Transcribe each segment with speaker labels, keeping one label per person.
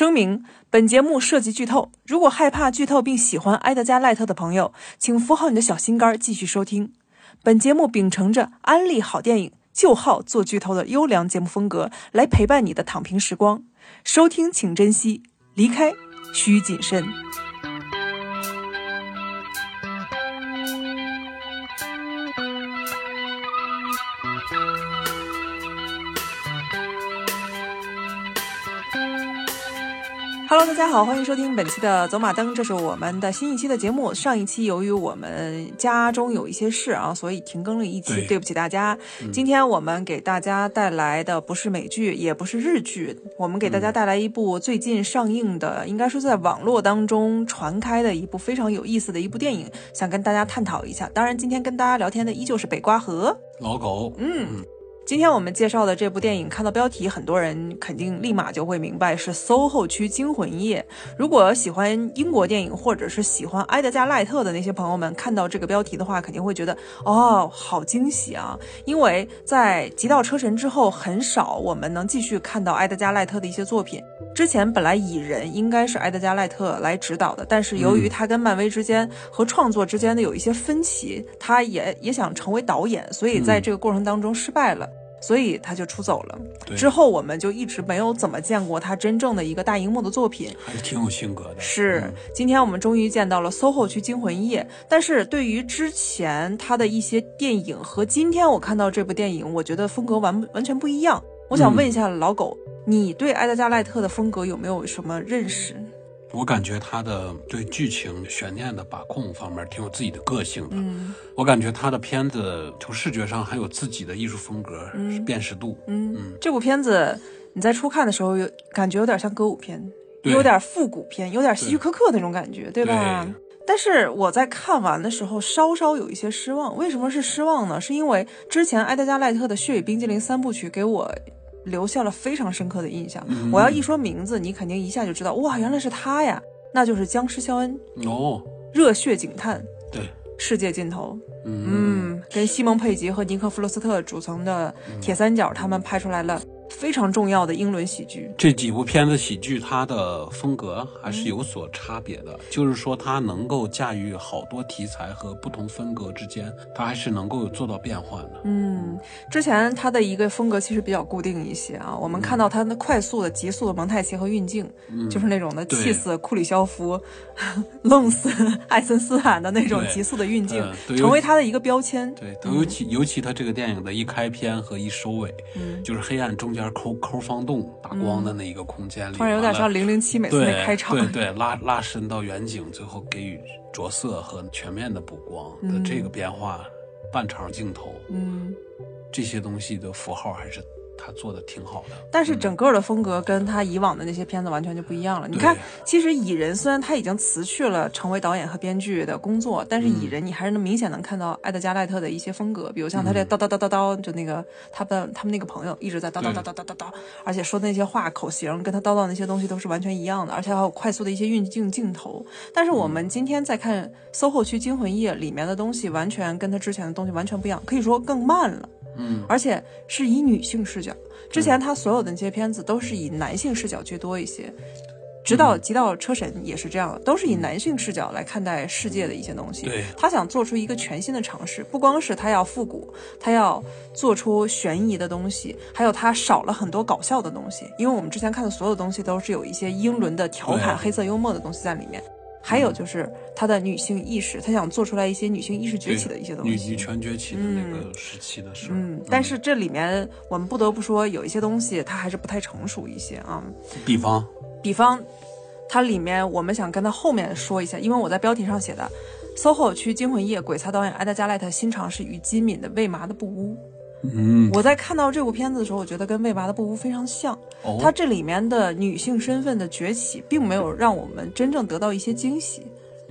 Speaker 1: 声明：本节目涉及剧透，如果害怕剧透并喜欢埃德加·赖特的朋友，请扶好你的小心肝，继续收听。本节目秉承着安利好电影、就好做剧透的优良节目风格，来陪伴你的躺平时光。收听请珍惜，离开需谨慎。Hello，大家好，欢迎收听本期的走马灯，这是我们的新一期的节目。上一期由于我们家中有一些事啊，所以停更了一期，
Speaker 2: 对
Speaker 1: 对不起大家。今天我们给大家带来的不是美剧，也不是日剧，我们给大家带来一部最近上映的，应该说在网络当中传开的一部非常有意思的一部电影，想跟大家探讨一下。当然，今天跟大家聊天的依旧是北瓜和。
Speaker 2: 老狗，
Speaker 1: 嗯，今天我们介绍的这部电影，看到标题，很多人肯定立马就会明白是 SOHO 区惊魂夜。如果喜欢英国电影或者是喜欢埃德加·赖特的那些朋友们，看到这个标题的话，肯定会觉得哦，好惊喜啊！因为在《极道车神》之后，很少我们能继续看到埃德加·赖特的一些作品。之前本来蚁人应该是埃德加·赖特来指导的，但是由于他跟漫威之间和创作之间的有一些分歧，他也也想成为导演，所以在这个过程当中失败了。所以他就出走了。
Speaker 2: 对
Speaker 1: 之后我们就一直没有怎么见过他真正的一个大荧幕的作品。
Speaker 2: 还是挺有性格的。
Speaker 1: 是
Speaker 2: 嗯，
Speaker 1: 今天我们终于见到了 SOHO 区惊魂夜，但是对于之前他的一些电影和今天我看到这部电影，我觉得风格完完全不一样。我想问一下老狗，你对埃德加·赖特的风格有没有什么认识？
Speaker 2: 我感觉他的对剧情悬念的把控方面挺有自己的个性的。
Speaker 1: 嗯
Speaker 2: 我感觉他的片子从视觉上还有自己的艺术风格、辨识度。
Speaker 1: 嗯，
Speaker 2: 嗯
Speaker 1: 这部片子你在初看的时候有感觉有点像歌舞片，有点复古片，有点希区柯克那种感觉，对吧？
Speaker 2: 对
Speaker 1: 但是我在看完的时候稍稍有一些失望，为什么是失望呢？是因为之前埃德加·赖特的《血与冰激凌》三部曲给我留下了非常深刻的印象。
Speaker 2: 嗯
Speaker 1: 我要一说名字，你肯定一下就知道，哇，原来是他呀！那就是僵尸肖恩，
Speaker 2: 哦，《
Speaker 1: 热血警探：
Speaker 2: 对，
Speaker 1: 世界尽头》。
Speaker 2: 嗯
Speaker 1: 嗯，跟西蒙·佩吉和尼克·弗罗斯特组成的铁三角，他们拍出来了非常重要的英伦喜剧。
Speaker 2: 这几部片子喜剧，它的风格还是有所差别的。就是说，它能够驾驭好多题材和不同风格之间，它还是能够做到变换的。
Speaker 1: 嗯，之前它的一个风格其实比较固定一些啊，我们看到它的快速的、急速的蒙太奇和运镜，就是那种的气死库里肖夫、弄死艾森斯坦的那种急速的运镜成为他的一个标签。
Speaker 2: 对，尤其、尤其他这个电影的一开篇和一收尾，
Speaker 1: 嗯
Speaker 2: 就是黑暗中间抠抠方洞打光的那一个空间里，
Speaker 1: 突然有点像零零七每次那
Speaker 2: 对
Speaker 1: 开场。
Speaker 2: 对对，拉拉伸到远景，最后给予着色和全面的补光的这个变化，半长镜头，
Speaker 1: 嗯，
Speaker 2: 这些东西的符号还是他做的挺好的。
Speaker 1: 但是整个的风格跟他以往的那些片子完全就不一样了。你看，其实蚁人虽然他已经辞去了成为导演和编剧的工作，但是蚁人你还是能明显能看到埃德加·赖特的一些风格，比如像他这叨叨叨叨叨，就那个他的他们那个朋友一直在叨叨叨叨叨叨叨，而且说的那些话口型跟他叨叨那些东西都是完全一样的，而且还有快速的一些运镜镜头。但是我们今天在看《SOHO 区惊魂夜》里面的东西，完全跟他之前的东西完全不一样，可以说更慢了。
Speaker 2: 嗯，
Speaker 1: 而且是以女性视角。之前他所有的那些片子都是以男性视角居多一些，直到《极道车神》也是这样的，都是以男性视角来看待世界的一些东西。
Speaker 2: 对
Speaker 1: 他想做出一个全新的尝试，不光是他要复古，他要做出悬疑的东西，还有他少了很多搞笑的东西。因为我们之前看的所有东西都是有一些英伦的调侃、黑色幽默的东西在里面。还有就是他的女性意识，他想做出来一些女性意识崛起的一些东西。
Speaker 2: 女女权崛起的那个时期的事儿，
Speaker 1: 嗯，但是这里面我们不得不说，有一些东西它还是不太成熟一些啊。
Speaker 2: 比方，
Speaker 1: 比方，它里面我们想跟它后面说一下，因为我在标题上写的《SOHO 区惊魂夜》，鬼才导演埃德加·赖特新尝试与金敏的《未麻的布屋》。
Speaker 2: 嗯，
Speaker 1: 我在看到这部片子的时候，我觉得跟《未麻的布屋》非常像。
Speaker 2: 哦，
Speaker 1: 它这里面的女性身份的崛起，并没有让我们真正得到一些惊喜。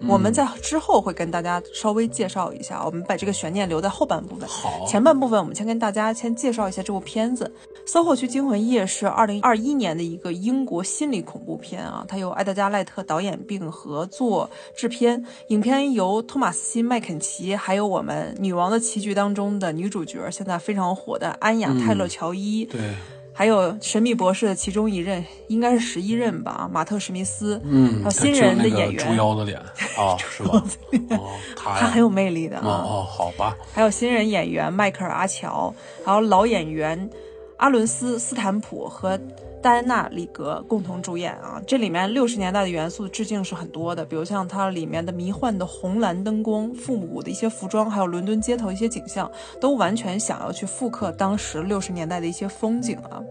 Speaker 1: 我们在之后会跟大家稍微介绍一下，我们把这个悬念留在后半部分。
Speaker 2: 好，
Speaker 1: 前半部分我们先跟大家先介绍一下这部片子，《SOHO 区惊魂夜》是二零二一年的一个英国心理恐怖片啊，它由埃德加·赖特导演并合作制片，影片由托马斯·辛·麦肯齐，还有我们《女王的棋局》当中的女主角，现在非常火的安雅·泰勒·乔伊，
Speaker 2: 对，
Speaker 1: 还有《神秘博士》的其中一任，应该是十一任吧，马特·史密斯。
Speaker 2: 嗯，
Speaker 1: 还有新人的演员
Speaker 2: 猪腰的脸 啊，是吧？哦，他
Speaker 1: 他很有魅力的啊。
Speaker 2: 哦哦，好吧，
Speaker 1: 还有新人演员迈克尔·阿乔，还有老演员阿伦斯·斯坦普和戴安娜·里格共同主演啊。这里面六十年代的元素致敬是很多的，比如像它里面的迷幻的红蓝灯光、复古的一些服装，还有伦敦街头一些景象，都完全想要去复刻当时六十年代的一些风景啊。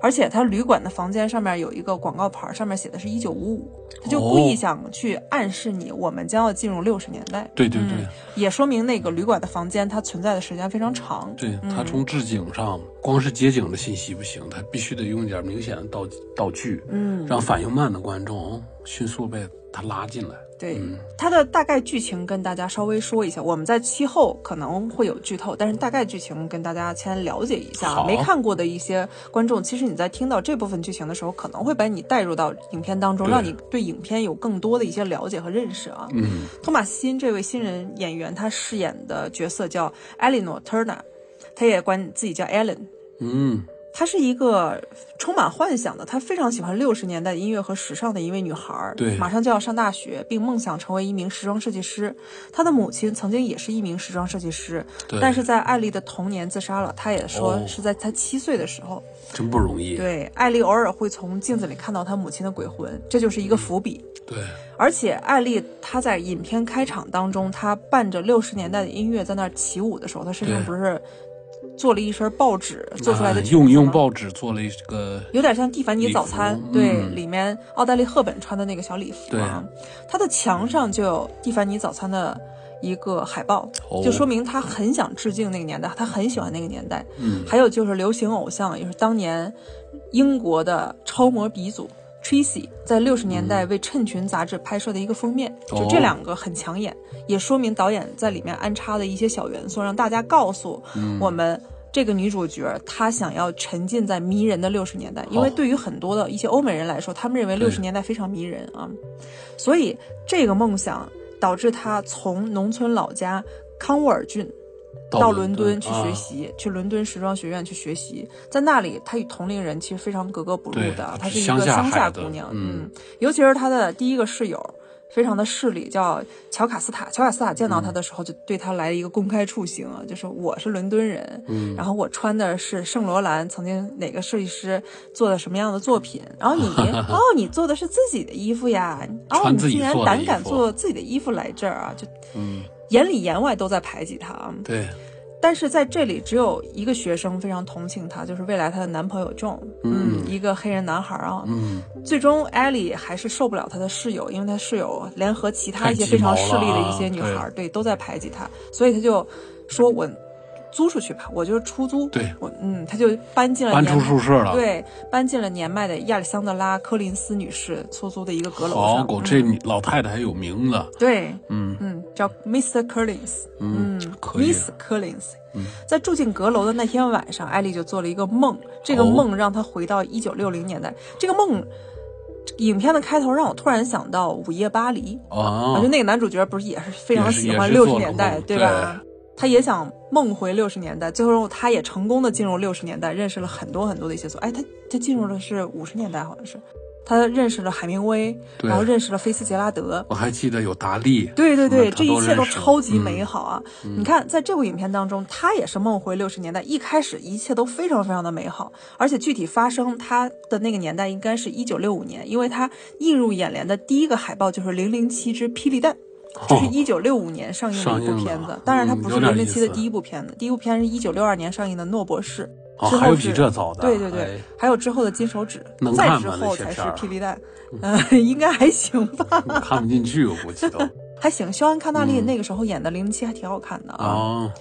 Speaker 1: 而且它旅馆的房间上面有一个广告牌，上面写的是一九五五，他就故意
Speaker 2: 哦
Speaker 1: 想去暗示你，我们将要进入六十年代。
Speaker 2: 对对对
Speaker 1: 嗯也说明那个旅馆的房间它存在的时间非常长。
Speaker 2: 对，他从置景上，光是街景的信息不行，他必须得用一点明显的道道具，
Speaker 1: 嗯，
Speaker 2: 让反应慢的观众迅速被他拉进来。
Speaker 1: 对，
Speaker 2: 嗯
Speaker 1: 它的大概剧情跟大家稍微说一下，我们在期后可能会有剧透，但是大概剧情跟大家先了解一下。
Speaker 2: 好
Speaker 1: 没看过的一些观众，其实你在听到这部分剧情的时候，可能会把你带入到影片当中，让你对影片有更多的一些了解和认识啊。
Speaker 2: 嗯，
Speaker 1: 托马斯辛这位新人演员，他饰演的角色叫艾莉诺·特纳，他也管自己叫 Ellen。
Speaker 2: 嗯，
Speaker 1: 她是一个充满幻想的，她非常喜欢六十年代音乐和时尚的一位女孩儿。
Speaker 2: 对
Speaker 1: 马上就要上大学，并梦想成为一名时装设计师。她的母亲曾经也是一名时装设计师，
Speaker 2: 对，
Speaker 1: 但是在艾丽的童年自杀了。她也说
Speaker 2: 哦
Speaker 1: 是在她七岁的时候。
Speaker 2: 真不容易。
Speaker 1: 对，艾丽偶尔会从镜子里看到她母亲的鬼魂，这就是一个伏笔。
Speaker 2: 对
Speaker 1: 而且艾丽她在影片开场当中，她伴着六十年代的音乐在那儿起舞的时候，她身上不是做了一身报纸做出来的
Speaker 2: 用用报纸做了一个
Speaker 1: 有点像蒂凡尼早餐对，
Speaker 2: 嗯
Speaker 1: 里面奥黛丽·赫本穿的那个小礼服啊，它的墙上就有蒂凡尼早餐的一个海报，
Speaker 2: 哦
Speaker 1: 就说明他很想致敬那个年代，他很喜欢那个年代。
Speaker 2: 嗯
Speaker 1: 还有就是流行偶像，也是当年英国的超模鼻祖 Tracy 在六十年代为《衬裙》杂志拍摄的一个封面，
Speaker 2: 哦
Speaker 1: 就这两个很抢眼，也说明导演在里面安插的一些小元素，让大家告诉我们。这个女主角她想要沉浸在迷人的六十年代，因为对于很多的一些欧美人来说，他们认为六十年代非常迷人啊，所以这个梦想导致她从农村老家康沃尔郡到伦敦去学
Speaker 2: 啊
Speaker 1: 习，去伦敦时装学院去学习，在那里，她与同龄人其实非常格格不入的
Speaker 2: 对。
Speaker 1: 她是一个乡
Speaker 2: 下
Speaker 1: 姑娘，
Speaker 2: 嗯
Speaker 1: 尤其是她的第一个室友。非常的势利，叫乔卡斯塔。乔卡斯塔见到他的时候，就对他来了一个公开处刑啊，就是我是伦敦人，
Speaker 2: 嗯
Speaker 1: 然后我穿的是圣罗兰曾经哪个设计师做的什么样的作品，然后你 哦，你做的是自己的衣服呀，哦，你竟然胆敢做自己的衣服来这儿啊，就
Speaker 2: 嗯，
Speaker 1: 眼里眼外都在排挤她啊。
Speaker 2: 对，
Speaker 1: 但是在这里，只有一个学生非常同情她，就是未来她的男朋友 John，
Speaker 2: 嗯。
Speaker 1: 一个黑人男孩啊。
Speaker 2: 嗯，
Speaker 1: 最终，艾莉还是受不了她的室友，因为她室友联合其他一些非常势利的一些女孩，对，都在排挤她，所以她就说：“我租出去吧，我就是出租。”
Speaker 2: 对
Speaker 1: 我嗯，他就搬进了
Speaker 2: 搬
Speaker 1: 年
Speaker 2: 出宿舍了。，
Speaker 1: 对，搬进了年迈的亚历桑德拉·柯林斯女士出租的一个阁楼上。
Speaker 2: 好狗，
Speaker 1: 嗯
Speaker 2: 这老太太还有名字。
Speaker 1: 对，
Speaker 2: 嗯
Speaker 1: 嗯，叫 Mr. Collins，
Speaker 2: 嗯
Speaker 1: 嗯
Speaker 2: 可以
Speaker 1: ，Miss Collins。
Speaker 2: 嗯
Speaker 1: 在住进阁楼的那天晚上，艾丽就做了一个梦，这个
Speaker 2: 哦
Speaker 1: 梦让她回到一九六零年代。这个梦，影片的开头让我突然想到《午夜巴黎》
Speaker 2: 啊
Speaker 1: 就，那个男主角不是也是非常喜欢六十年代，对吧？他也想梦回六十年代，最后他也成功的进入六十年代，认识了很多很多的一些作。哎，他他进入的是五十年代，好像是，他认识了海明威，然后认识了菲斯杰拉德，
Speaker 2: 我还记得有达利。
Speaker 1: 对对对，这一切都超级
Speaker 2: 嗯
Speaker 1: 美好啊！你看，在这部影片当中，他也是梦回六十年代，一开始一切都非常非常的美好，而且具体发生他的那个年代应该是一九六五年，因为他映入眼帘的第一个海报就是《零零七之霹雳弹》。这是一九六五年上映的一部片子，当然它不是零零七的第一部片子，第一部片是一九六二年上映的《诺博士》，
Speaker 2: 哦，还有
Speaker 1: 之后是
Speaker 2: 比这早的。
Speaker 1: 对对对，
Speaker 2: 哎
Speaker 1: 还有之后的金手指，再之后才是霹雳弹，呃，应该还行吧，
Speaker 2: 看不进去，我估计都。
Speaker 1: 还行。肖恩·康纳利那个时候演的零零七还挺好看的啊，
Speaker 2: 啊，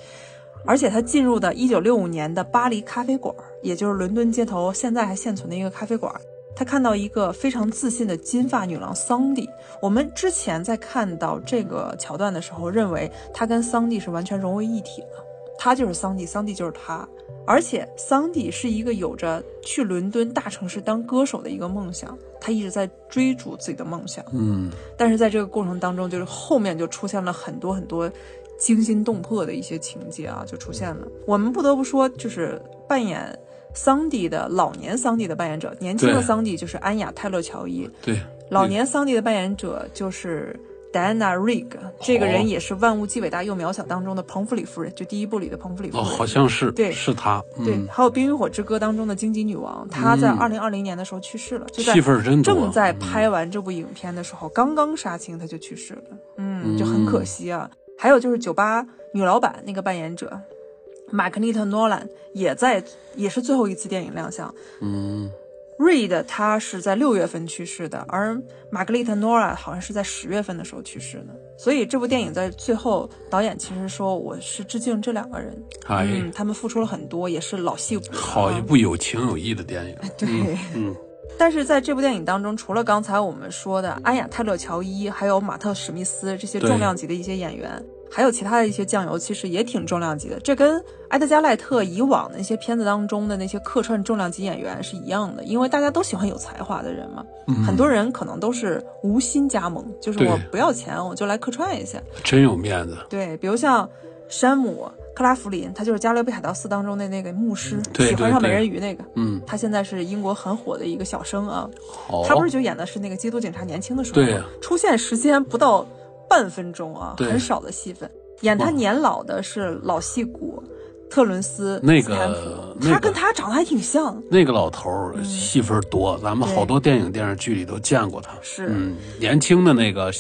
Speaker 1: 而且他进入的一九六五年的巴黎咖啡馆，也就是伦敦街头现在还现存的一个咖啡馆。他看到一个非常自信的金发女郎桑蒂。我们之前在看到这个桥段的时候，认为他跟桑蒂是完全融为一体的，他就是桑蒂，桑蒂就是他。而且桑蒂是一个有着去伦敦大城市当歌手的一个梦想，他一直在追逐自己的梦想。
Speaker 2: 嗯，
Speaker 1: 但是在这个过程当中，就是后面就出现了很多很多惊心动魄的一些情节啊，就出现了。我们不得不说，就是扮演桑迪的老年桑迪的扮演者，年轻的桑迪就是安雅泰勒乔伊，
Speaker 2: 对，
Speaker 1: 老年桑迪的扮演者就是。Diana Rigg 这个人也是《万物既伟大又渺小》当中的彭弗里夫人，就第一部里的彭弗里夫人。
Speaker 2: 哦，
Speaker 1: 人。
Speaker 2: 好像是，
Speaker 1: 对。
Speaker 2: 是他，
Speaker 1: 对，
Speaker 2: 嗯，
Speaker 1: 还有《冰与火之歌》当中的荆棘女王，她在
Speaker 2: 嗯。
Speaker 1: 二零二零年的时候去世了，就在
Speaker 2: 戏份儿真多，
Speaker 1: 正在
Speaker 2: 嗯
Speaker 1: 拍完这部影片的时候，刚刚杀青她就去世了，嗯，就很可惜啊。还有就是酒吧女老板那个扮演者玛格丽特·诺兰也在，也是最后一次电影亮相。
Speaker 2: 嗯
Speaker 1: ，Reed 他是在六月份去世的，而玛格丽特·诺兰好像是在十月份的时候去世的。所以这部电影在最后，导演其实说我是致敬这两个人，
Speaker 2: 哎，
Speaker 1: 嗯，他们付出了很多，也是老戏骨。
Speaker 2: 好一部有情有义的电影，
Speaker 1: 对。
Speaker 2: 嗯，
Speaker 1: 但是在这部电影当中，除了刚才我们说的安雅泰勒乔伊，还有马特史密斯这些重量级的一些演员，还有其他的一些酱油，其实也挺重量级的。这跟埃德加赖特以往的那些片子当中的那些客串重量级演员是一样的，因为大家都喜欢有才华的人嘛。很多人可能都是无心加盟，就是我不要钱，我就来客串一下。
Speaker 2: 真有面子，
Speaker 1: 对，比如像山姆克拉弗林，他就是《加勒比海盗四》当中的那个牧师，
Speaker 2: 对
Speaker 1: 喜欢上美人鱼那个。
Speaker 2: 嗯，
Speaker 1: 他现在是英国很火的一个小生啊。
Speaker 2: 哦，
Speaker 1: 他不是就演的是那个缉毒警察年轻的时候吗出现时间不到半分钟啊，很少的戏份。演他年老的是老戏骨特伦斯
Speaker 2: 那个
Speaker 1: 他跟他长得还挺像。
Speaker 2: 那个老头儿戏份多，咱们好多电影电视剧里都见过他。
Speaker 1: 是
Speaker 2: 嗯，年轻的那个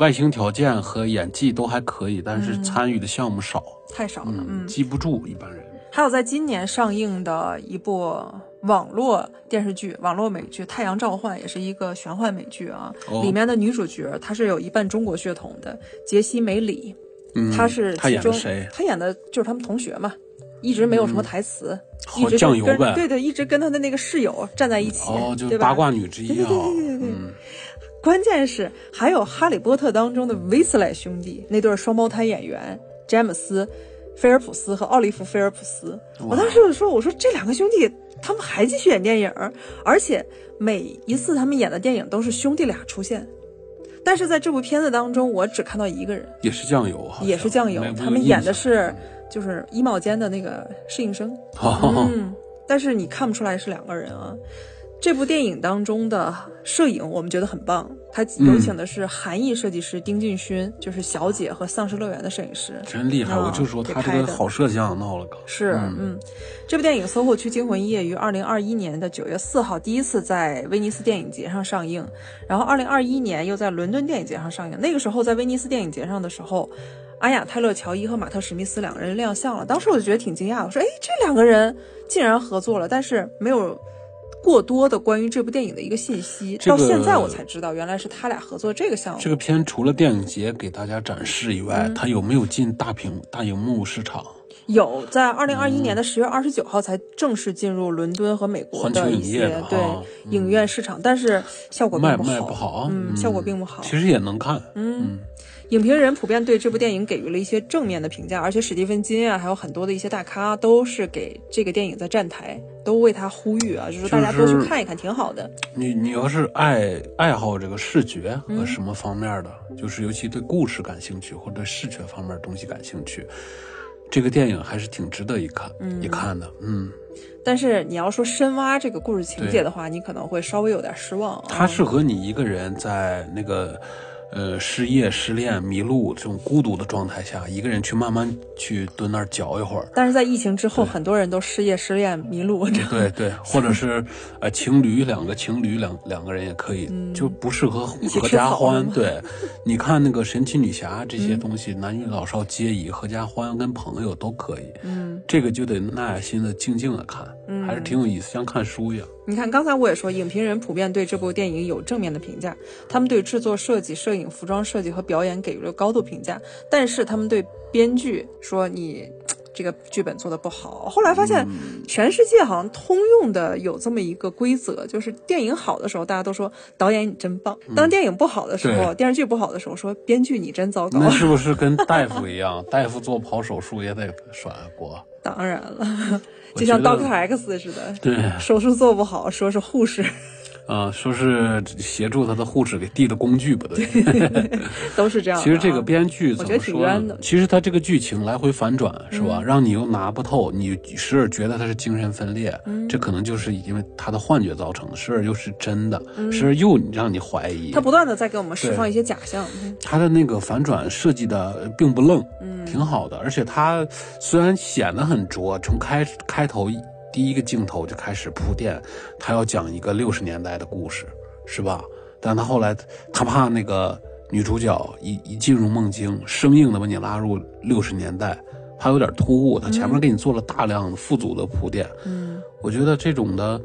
Speaker 2: 外形条件和演技都还可以，但是参与的项目少，
Speaker 1: 太少了，嗯。
Speaker 2: 记不住一般人。
Speaker 1: 还有在今年上映的一部网络电视剧、网络美剧《太阳召唤》，也是一个玄幻美剧啊。
Speaker 2: 哦
Speaker 1: 里面的女主角她是有一半中国血统的，杰西·梅里，
Speaker 2: 嗯，
Speaker 1: 她是
Speaker 2: 他
Speaker 1: 其中
Speaker 2: 演的谁？
Speaker 1: 她演的就是他们同学嘛，一直没有什么台词，一
Speaker 2: 好
Speaker 1: 直跟
Speaker 2: 酱油呗。
Speaker 1: 对对，一直跟她的那个室友站在一起，
Speaker 2: 哦，就
Speaker 1: 对吧
Speaker 2: 八卦女之一啊。
Speaker 1: 对对对对对关键是还有《哈利波特》当中的威斯莱兄弟那对双胞胎演员詹姆斯·菲尔普斯和奥利弗·菲尔普斯。我当时就说：“我说这两个兄弟他们还继续演电影，而且每一次他们演的电影都是兄弟俩出现。”但是在这部片子当中，我只看到一个人，
Speaker 2: 也是酱油，啊
Speaker 1: 也是酱油，他们演的。是就是衣帽间的那个适应生。嗯，但是你看不出来是两个人啊。这部电影当中的摄影我们觉得很棒，他有请的是韩裔设计师丁俊勋，就是《小姐》和《丧尸乐园》的摄影师。
Speaker 2: 真厉害！
Speaker 1: 嗯
Speaker 2: 我就说他这个好摄像闹了个。
Speaker 1: 是，嗯，这部电影《搜狐区惊魂夜》于二零二一年的九月四号第一次在威尼斯电影节上上映，然后二零二一年又在伦敦电影节上上映。那个时候在威尼斯电影节上的时候，阿雅泰勒乔伊和马特史密斯两个人亮相了，当时我就觉得挺惊讶，我说，哎，这两个人竟然合作了，但是没有。过多的关于这部电影的一个信息，
Speaker 2: 这个
Speaker 1: 到现在我才知道，原来是他俩合作这个项目。
Speaker 2: 这个片除了电影节给大家展示以
Speaker 1: 嗯。
Speaker 2: 外，它有没有进大屏大荧幕市场？
Speaker 1: 有在二零二一年的十月二十九号才正式进入伦敦和美国的一些
Speaker 2: 业
Speaker 1: 对影院市场，但是效果并不好，
Speaker 2: 卖卖不好，
Speaker 1: 嗯，效果并不好。
Speaker 2: 其实也能看，
Speaker 1: 嗯，影评人普遍对这部电影给予了一些正面的评价，而且史蒂芬金啊，还有很多的一些大咖都是给这个电影在站台，都为他呼吁啊，就是大家多去看一看，挺好的。
Speaker 2: 你你要是爱爱好这个视觉和
Speaker 1: 嗯
Speaker 2: 什么方面的，就是尤其对故事感兴趣或者对视觉方面的东西感兴趣，这个电影还是挺值得一看、一看的。嗯，
Speaker 1: 但是你要说深挖这个故事情节的话，你可能会稍微有点失望、啊。
Speaker 2: 它适合你一个人在那个。呃，失业、失恋、迷路这种孤独的状态下，一个人去慢慢去蹲那儿嚼一会儿，
Speaker 1: 但是在疫情之后，很多人都失业、失恋、迷路。
Speaker 2: 对对，或者是呃情侣两个情侣两两个人也可以，就不适合合家欢。对，你看那个神奇女侠这
Speaker 1: 嗯
Speaker 2: 些东西，男女老少皆宜，合家欢跟朋友都可以。
Speaker 1: 嗯，
Speaker 2: 这个就得耐下心的静静的看，还是挺有意思，像看书一样。
Speaker 1: 你看，刚才我也说，影评人普遍对这部电影有正面的评价，他们对制作设计、摄影、服装设计和表演给予了高度评价，但是他们对编剧说你这个剧本做的不好。后来发现，全世界好像通用的有这么一个规则，就是电影好的时候，大家都说导演你真棒；当电影不好的时候，
Speaker 2: 对
Speaker 1: 电视剧不好的时候，说编剧你真糟糕。
Speaker 2: 那是不是跟大夫一样？大夫做跑手术也得甩锅。
Speaker 1: 当然了，就像 Doctor X 似的，
Speaker 2: 对
Speaker 1: 手术做不好，说是护士。
Speaker 2: 呃，说是协助他的护士给递的工具，不对
Speaker 1: 都是这样啊。
Speaker 2: 其实这个编剧怎
Speaker 1: 我觉得挺
Speaker 2: 么说呢
Speaker 1: 冤的？
Speaker 2: 其实他这个剧情来回反转，是吧？
Speaker 1: 嗯
Speaker 2: 让你又拿不透，你时而觉得他是精神分裂，
Speaker 1: 嗯
Speaker 2: 这可能就是因为他的幻觉造成的；时而又是真的，时而又让你怀疑。
Speaker 1: 嗯他不断的在给我们释放一些假象。嗯
Speaker 2: 他的那个反转设计的并不愣，
Speaker 1: 嗯
Speaker 2: 挺好的。而且他虽然显得很拙，从开开头第一个镜头就开始铺垫，他要讲一个六十年代的故事，是吧？但他后来他怕那个女主角一一进入梦境，生硬的把你拉入六十年代，怕有点突兀。他前面给你做了大量的富足的铺垫，
Speaker 1: 嗯
Speaker 2: 我觉得这种的，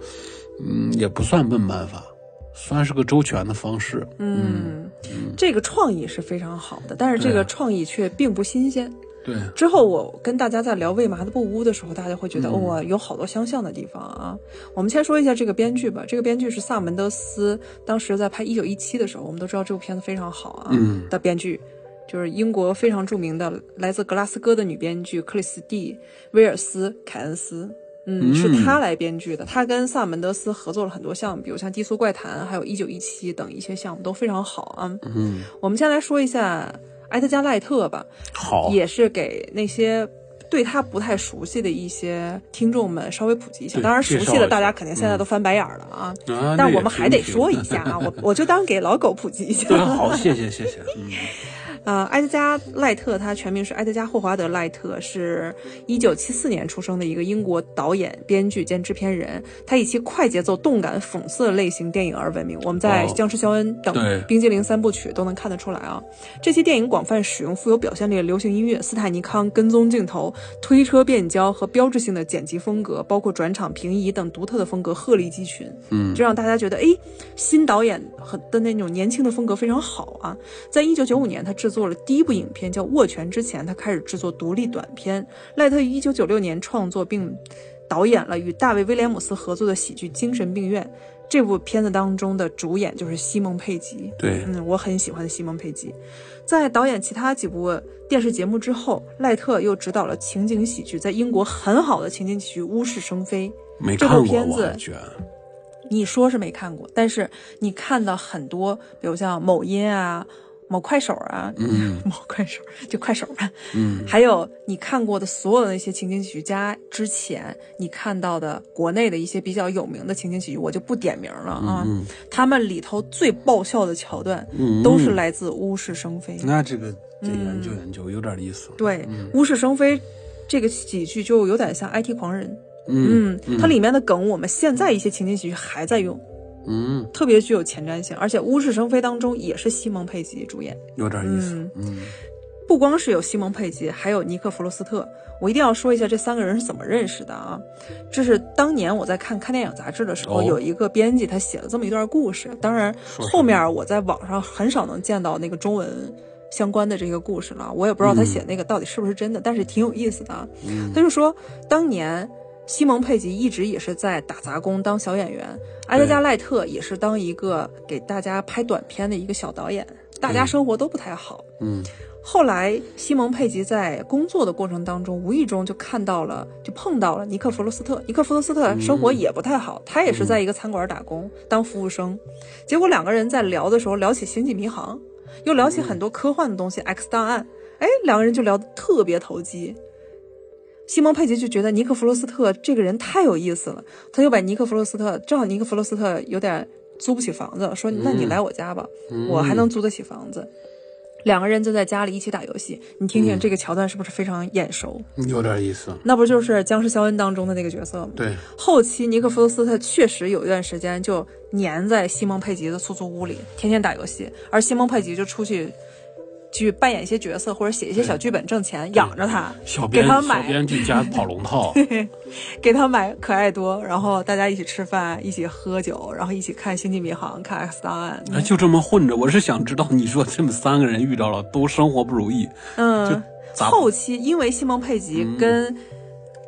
Speaker 2: 嗯，也不算笨办法，算是个周全的方式。
Speaker 1: 嗯，这个创意是非常好的，但是这个创意却并不新鲜。
Speaker 2: 对，
Speaker 1: 之后我跟大家在聊《为麻的布屋》的时候，大家会觉得、
Speaker 2: 嗯
Speaker 1: 哇，有好多相像的地方啊。我们先说一下这个编剧吧。这个编剧是萨门德斯，当时在拍《一九一七》的时候，我们都知道这部片子非常好啊。
Speaker 2: 嗯
Speaker 1: 的编剧就是英国非常著名的来自格拉斯哥的女编剧克里斯蒂·威尔斯·凯恩斯。嗯，
Speaker 2: 嗯
Speaker 1: 是她来编剧的。她跟萨门德斯合作了很多项目，比如像《低俗怪谈》还有《一九一七》等一些项目都非常好啊。
Speaker 2: 嗯，
Speaker 1: 我们先来说一下埃德加·赖特吧。
Speaker 2: 好，
Speaker 1: 也是给那些对他不太熟悉的一些听众们稍微普及一下。当然，熟悉的大家肯定现在都翻白眼儿了啊。
Speaker 2: 啊，
Speaker 1: 但我们还得说一下啊，我 我就当给老狗普及一下。
Speaker 2: 好，谢谢谢谢，嗯，
Speaker 1: 呃，埃德加·赖特，他全名是埃德加·霍华德·赖特，是一九七四年出生的一个英国导演、编剧兼制片人。他以其快节奏、动感、讽刺类型电影而闻名。我们在
Speaker 2: 哦《
Speaker 1: 僵尸肖恩》等冰激凌三部曲都能看得出来啊。这些电影广泛使用富有表现力的流行音乐、斯坦尼康跟踪镜头、推车变焦和标志性的剪辑风格，包括转场、平移等独特的风格鹤立鸡群。
Speaker 2: 嗯
Speaker 1: 这让大家觉得，哎，新导演很的那种年轻的风格非常好啊。在一九九五年，他制作了第一部影片叫《握拳》之前，他开始制作独立短片。赖特于一九九六年创作并导演了与大卫·威廉姆斯合作的喜剧《精神病院》。这部片子当中的主演就是西蒙·佩吉，
Speaker 2: 对
Speaker 1: 嗯，我很喜欢的西蒙·佩吉。在导演其他几部电视节目之后，赖特又执导了情景喜剧，在英国很好的情景喜剧《巫师生非》。这
Speaker 2: 没看过，
Speaker 1: 部片子你说是没看过，但是你看到很多，比如像某音啊、某快手啊，
Speaker 2: 嗯。
Speaker 1: 某快手就快手吧，
Speaker 2: 嗯。
Speaker 1: 还有你看过的所有的那些情景喜剧家之前你看到的国内的一些比较有名的情景喜剧，我就不点名了啊。
Speaker 2: 嗯
Speaker 1: 他们里头最爆笑的桥段
Speaker 2: 嗯，
Speaker 1: 都是来自《乌市生非》
Speaker 2: 那这个得研究研究，有点意思，
Speaker 1: 对，《乌市生非》这个喜剧就有点像《IT 狂人》。
Speaker 2: 嗯
Speaker 1: 嗯，它里面的梗，我们现在一些情景喜剧还在用。
Speaker 2: 嗯，
Speaker 1: 特别具有前瞻性，而且《无事生非》当中也是西蒙佩吉主演，
Speaker 2: 有点意思，嗯
Speaker 1: 不光是有西蒙佩吉，还有尼克弗罗斯特。我一定要说一下这三个人是怎么认识的啊！这是当年我在看看电影杂志的时候，
Speaker 2: 哦
Speaker 1: 有一个编辑他写了这么一段故事。当然，后面我在网上很少能见到那个中文相关的这个故事了，我也不知道他写那个到底是不是真的，但是挺有意思的啊。
Speaker 2: 嗯
Speaker 1: 他就说，当年西蒙佩吉一直也是在打杂工当小演员，埃德加·赖特也是当一个给大家拍短片的一个小导演，大家生活都不太好。
Speaker 2: 嗯
Speaker 1: 后来，西蒙佩吉在工作的过程当中，无意中就看到了，就碰到了尼克弗罗斯特。尼克弗罗斯特生活也不太好，他也是在一个餐馆打工当服务生。结果两个人在聊的时候聊起《星际迷航》，又聊起很多科幻的东西，X 档案》。哎，两个人就聊得特别投机。西蒙佩吉就觉得尼克弗罗斯特这个人太有意思了，他就把尼克弗罗斯特，正好尼克弗罗斯特有点租不起房子，说那你来我家吧，我还能租得起房子。两个人就在家里一起打游戏，你听听这个桥段是不是非常眼熟？
Speaker 2: 有点意思，
Speaker 1: 那不就是《僵尸肖恩》当中的那个角色吗？
Speaker 2: 对，
Speaker 1: 后期尼克弗罗斯特确实有一段时间就黏在西蒙佩吉的出租屋里，天天打游戏，而西蒙佩吉就出去去扮演一些角色或者写一些小剧本挣钱，养着他，
Speaker 2: 小编
Speaker 1: 给他买
Speaker 2: 编剧加跑龙套，
Speaker 1: 给他买可爱多，然后大家一起吃饭，一起喝酒，然后一起看《星际迷航》、看《X 档案》。
Speaker 2: 那，就这么混着。我是想知道，你说这么三个人遇到了都生活不如意，
Speaker 1: 嗯，
Speaker 2: 咋
Speaker 1: 后期因为西蒙佩吉跟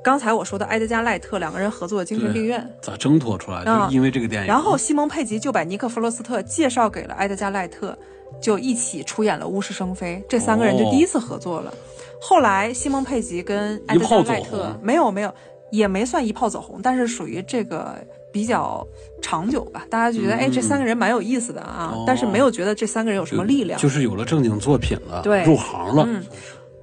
Speaker 1: 刚才我说的埃德加·赖特两个人合作的《精神病院》，
Speaker 2: 咋挣脱出来？
Speaker 1: 啊
Speaker 2: 就因为这个电影，
Speaker 1: 然后西蒙佩吉就把尼克弗罗斯特介绍给了埃德加·赖特，就一起出演了《巫师生非》，这三个人就第一次合作了。后来西蒙佩吉跟埃德加·赖特没有没有也没算一炮走红，但是属于这个比较长久吧。大家就觉得，哎，这三个人蛮有意思的啊，但是没有觉得这三个人有什么力量。
Speaker 2: 就是有了正经作品了，
Speaker 1: 对。
Speaker 2: 入行了，
Speaker 1: 嗯，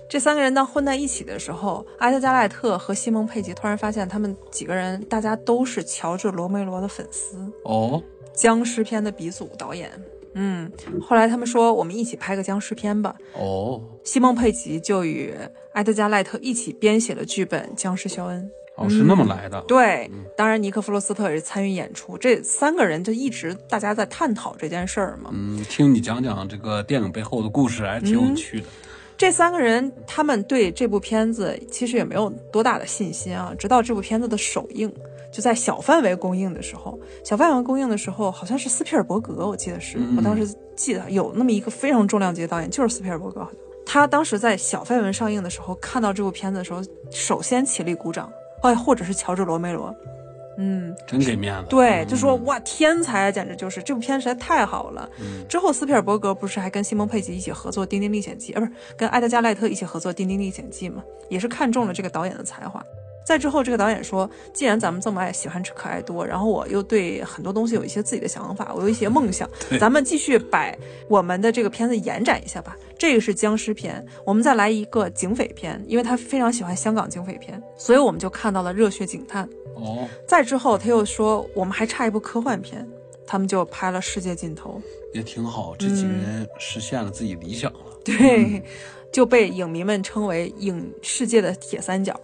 Speaker 1: 这三个人当混在一起的时候，埃德加·赖特和西蒙·佩吉突然发现，他们几个人大家都是乔治·罗梅罗的粉丝，
Speaker 2: 哦，
Speaker 1: 僵尸片的鼻祖导演。嗯，后来他们说，我们一起拍个僵尸片吧。
Speaker 2: 哦，
Speaker 1: 西蒙·佩吉就与埃德加·赖特一起编写了剧本《僵尸肖恩》。
Speaker 2: 哦，是那么来的，
Speaker 1: 对，当然尼克·弗罗斯特也是参与演出。这三个人就一直大家在探讨这件事儿嘛。
Speaker 2: 嗯，听你讲讲这个电影背后的故事，还挺有趣的。
Speaker 1: 这三个人他们对这部片子其实也没有多大的信心啊。直到这部片子的首映，就在小范围供应的时候，小范围供应的时候好像是斯皮尔伯格，我记得是、
Speaker 2: 嗯
Speaker 1: 我当时记得有那么一个非常重量级的导演，就是斯皮尔伯格。好像他当时在小范围上映的时候，看到这部片子的时候，首先起立鼓掌，哎，或者是乔治·罗梅罗，嗯，
Speaker 2: 真给面子。
Speaker 1: 对，
Speaker 2: 嗯
Speaker 1: 就说哇，天才啊，简直就是这部片实在太好了。
Speaker 2: 嗯
Speaker 1: 之后，斯皮尔伯格不是还跟西蒙·佩吉一起合作《丁丁历险记》，呃，不是跟埃德加·赖特一起合作《丁丁历险记》嘛，也是看中了这个导演的才华。再之后，这个导演说，既然咱们这么爱喜欢吃可爱多，然后我又对很多东西有一些自己的想法，我有一些梦想，咱们继续把我们的这个片子延展一下吧。这个是僵尸片，我们再来一个警匪片，因为他非常喜欢香港警匪片，所以我们就看到了《热血警探》。
Speaker 2: 哦，
Speaker 1: 再之后，他又说我们还差一部科幻片，他们就拍了《世界尽头
Speaker 2: 也挺好，这几个人实现了自己理想了。》，
Speaker 1: 对，就被影迷们称为影世界的铁三角。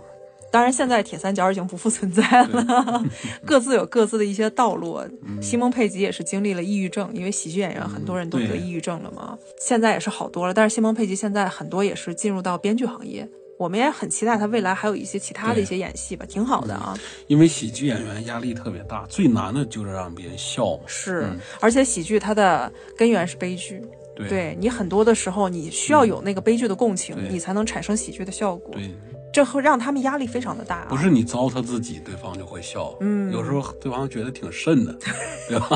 Speaker 1: 当然，现在铁三角已经不复存在了，各自有各自的一些道路。西蒙·佩吉也是经历了抑郁症，因为喜剧演员很多人都得抑郁症了嘛。现在也是好多了，但是西蒙·佩吉现在很多也是进入到编剧行业。我们也很期待他未来还有一些其他的一些演戏吧，挺好的啊。
Speaker 2: 因为喜剧演员压力特别大，最难的就是让别人笑嘛。
Speaker 1: 是，
Speaker 2: 嗯
Speaker 1: 而且喜剧它的根源是悲剧，
Speaker 2: 对
Speaker 1: 对你很多的时候你需要有那个悲剧的共情，
Speaker 2: 对
Speaker 1: 你才能产生喜剧的效果。
Speaker 2: 对，
Speaker 1: 这会让他们压力非常的大、啊。
Speaker 2: 不是你糟蹋自己，对方就会笑。
Speaker 1: 嗯
Speaker 2: 有时候对方觉得挺瘆的，对吧？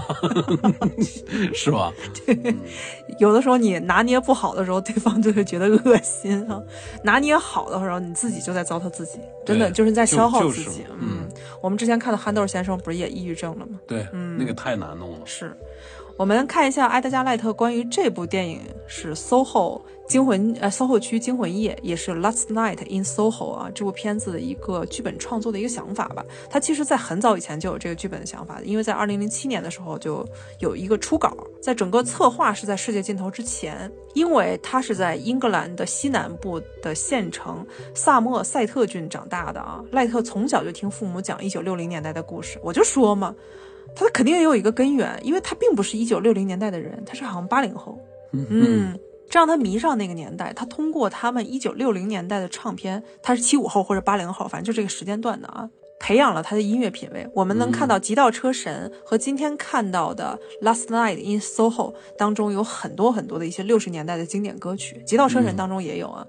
Speaker 2: 是吧？
Speaker 1: 对有的时候你拿捏不好的时候，对方就会觉得恶心啊；拿捏好的时候，你自己就在糟蹋自己，真的就是在消耗自己。
Speaker 2: 就是
Speaker 1: 嗯，我们之前看的憨豆先生不是也抑郁症了吗？
Speaker 2: 对，
Speaker 1: 嗯
Speaker 2: 那个太难弄了。
Speaker 1: 是。我们看一下埃德加·赖特关于这部电影是 SOHO 惊魂呃 SOHO 区惊魂夜，也是 Last Night in SOHO 啊这部片子的一个剧本创作的一个想法吧。他其实在很早以前就有这个剧本的想法，因为在2007年的时候就有一个初稿，在整个策划是在世界尽头之前，因为他是在英格兰的西南部的县城萨默塞特郡长大的啊。赖特从小就听父母讲1960年代的故事，我就说嘛。他肯定也有一个根源，因为他并不是一九六零年代的人，他是好像八零后，嗯，这让他迷上那个年代。他通过他们一九六零年代的唱片，他是七五后或者八零后，反正就这个时间段的啊，培养了他的音乐品味。我们能看到《极道车神》和今天看到的《Last Night in SOHO》当中有很多很多的一些六十年代的经典歌曲，《极道车神》当中也有啊。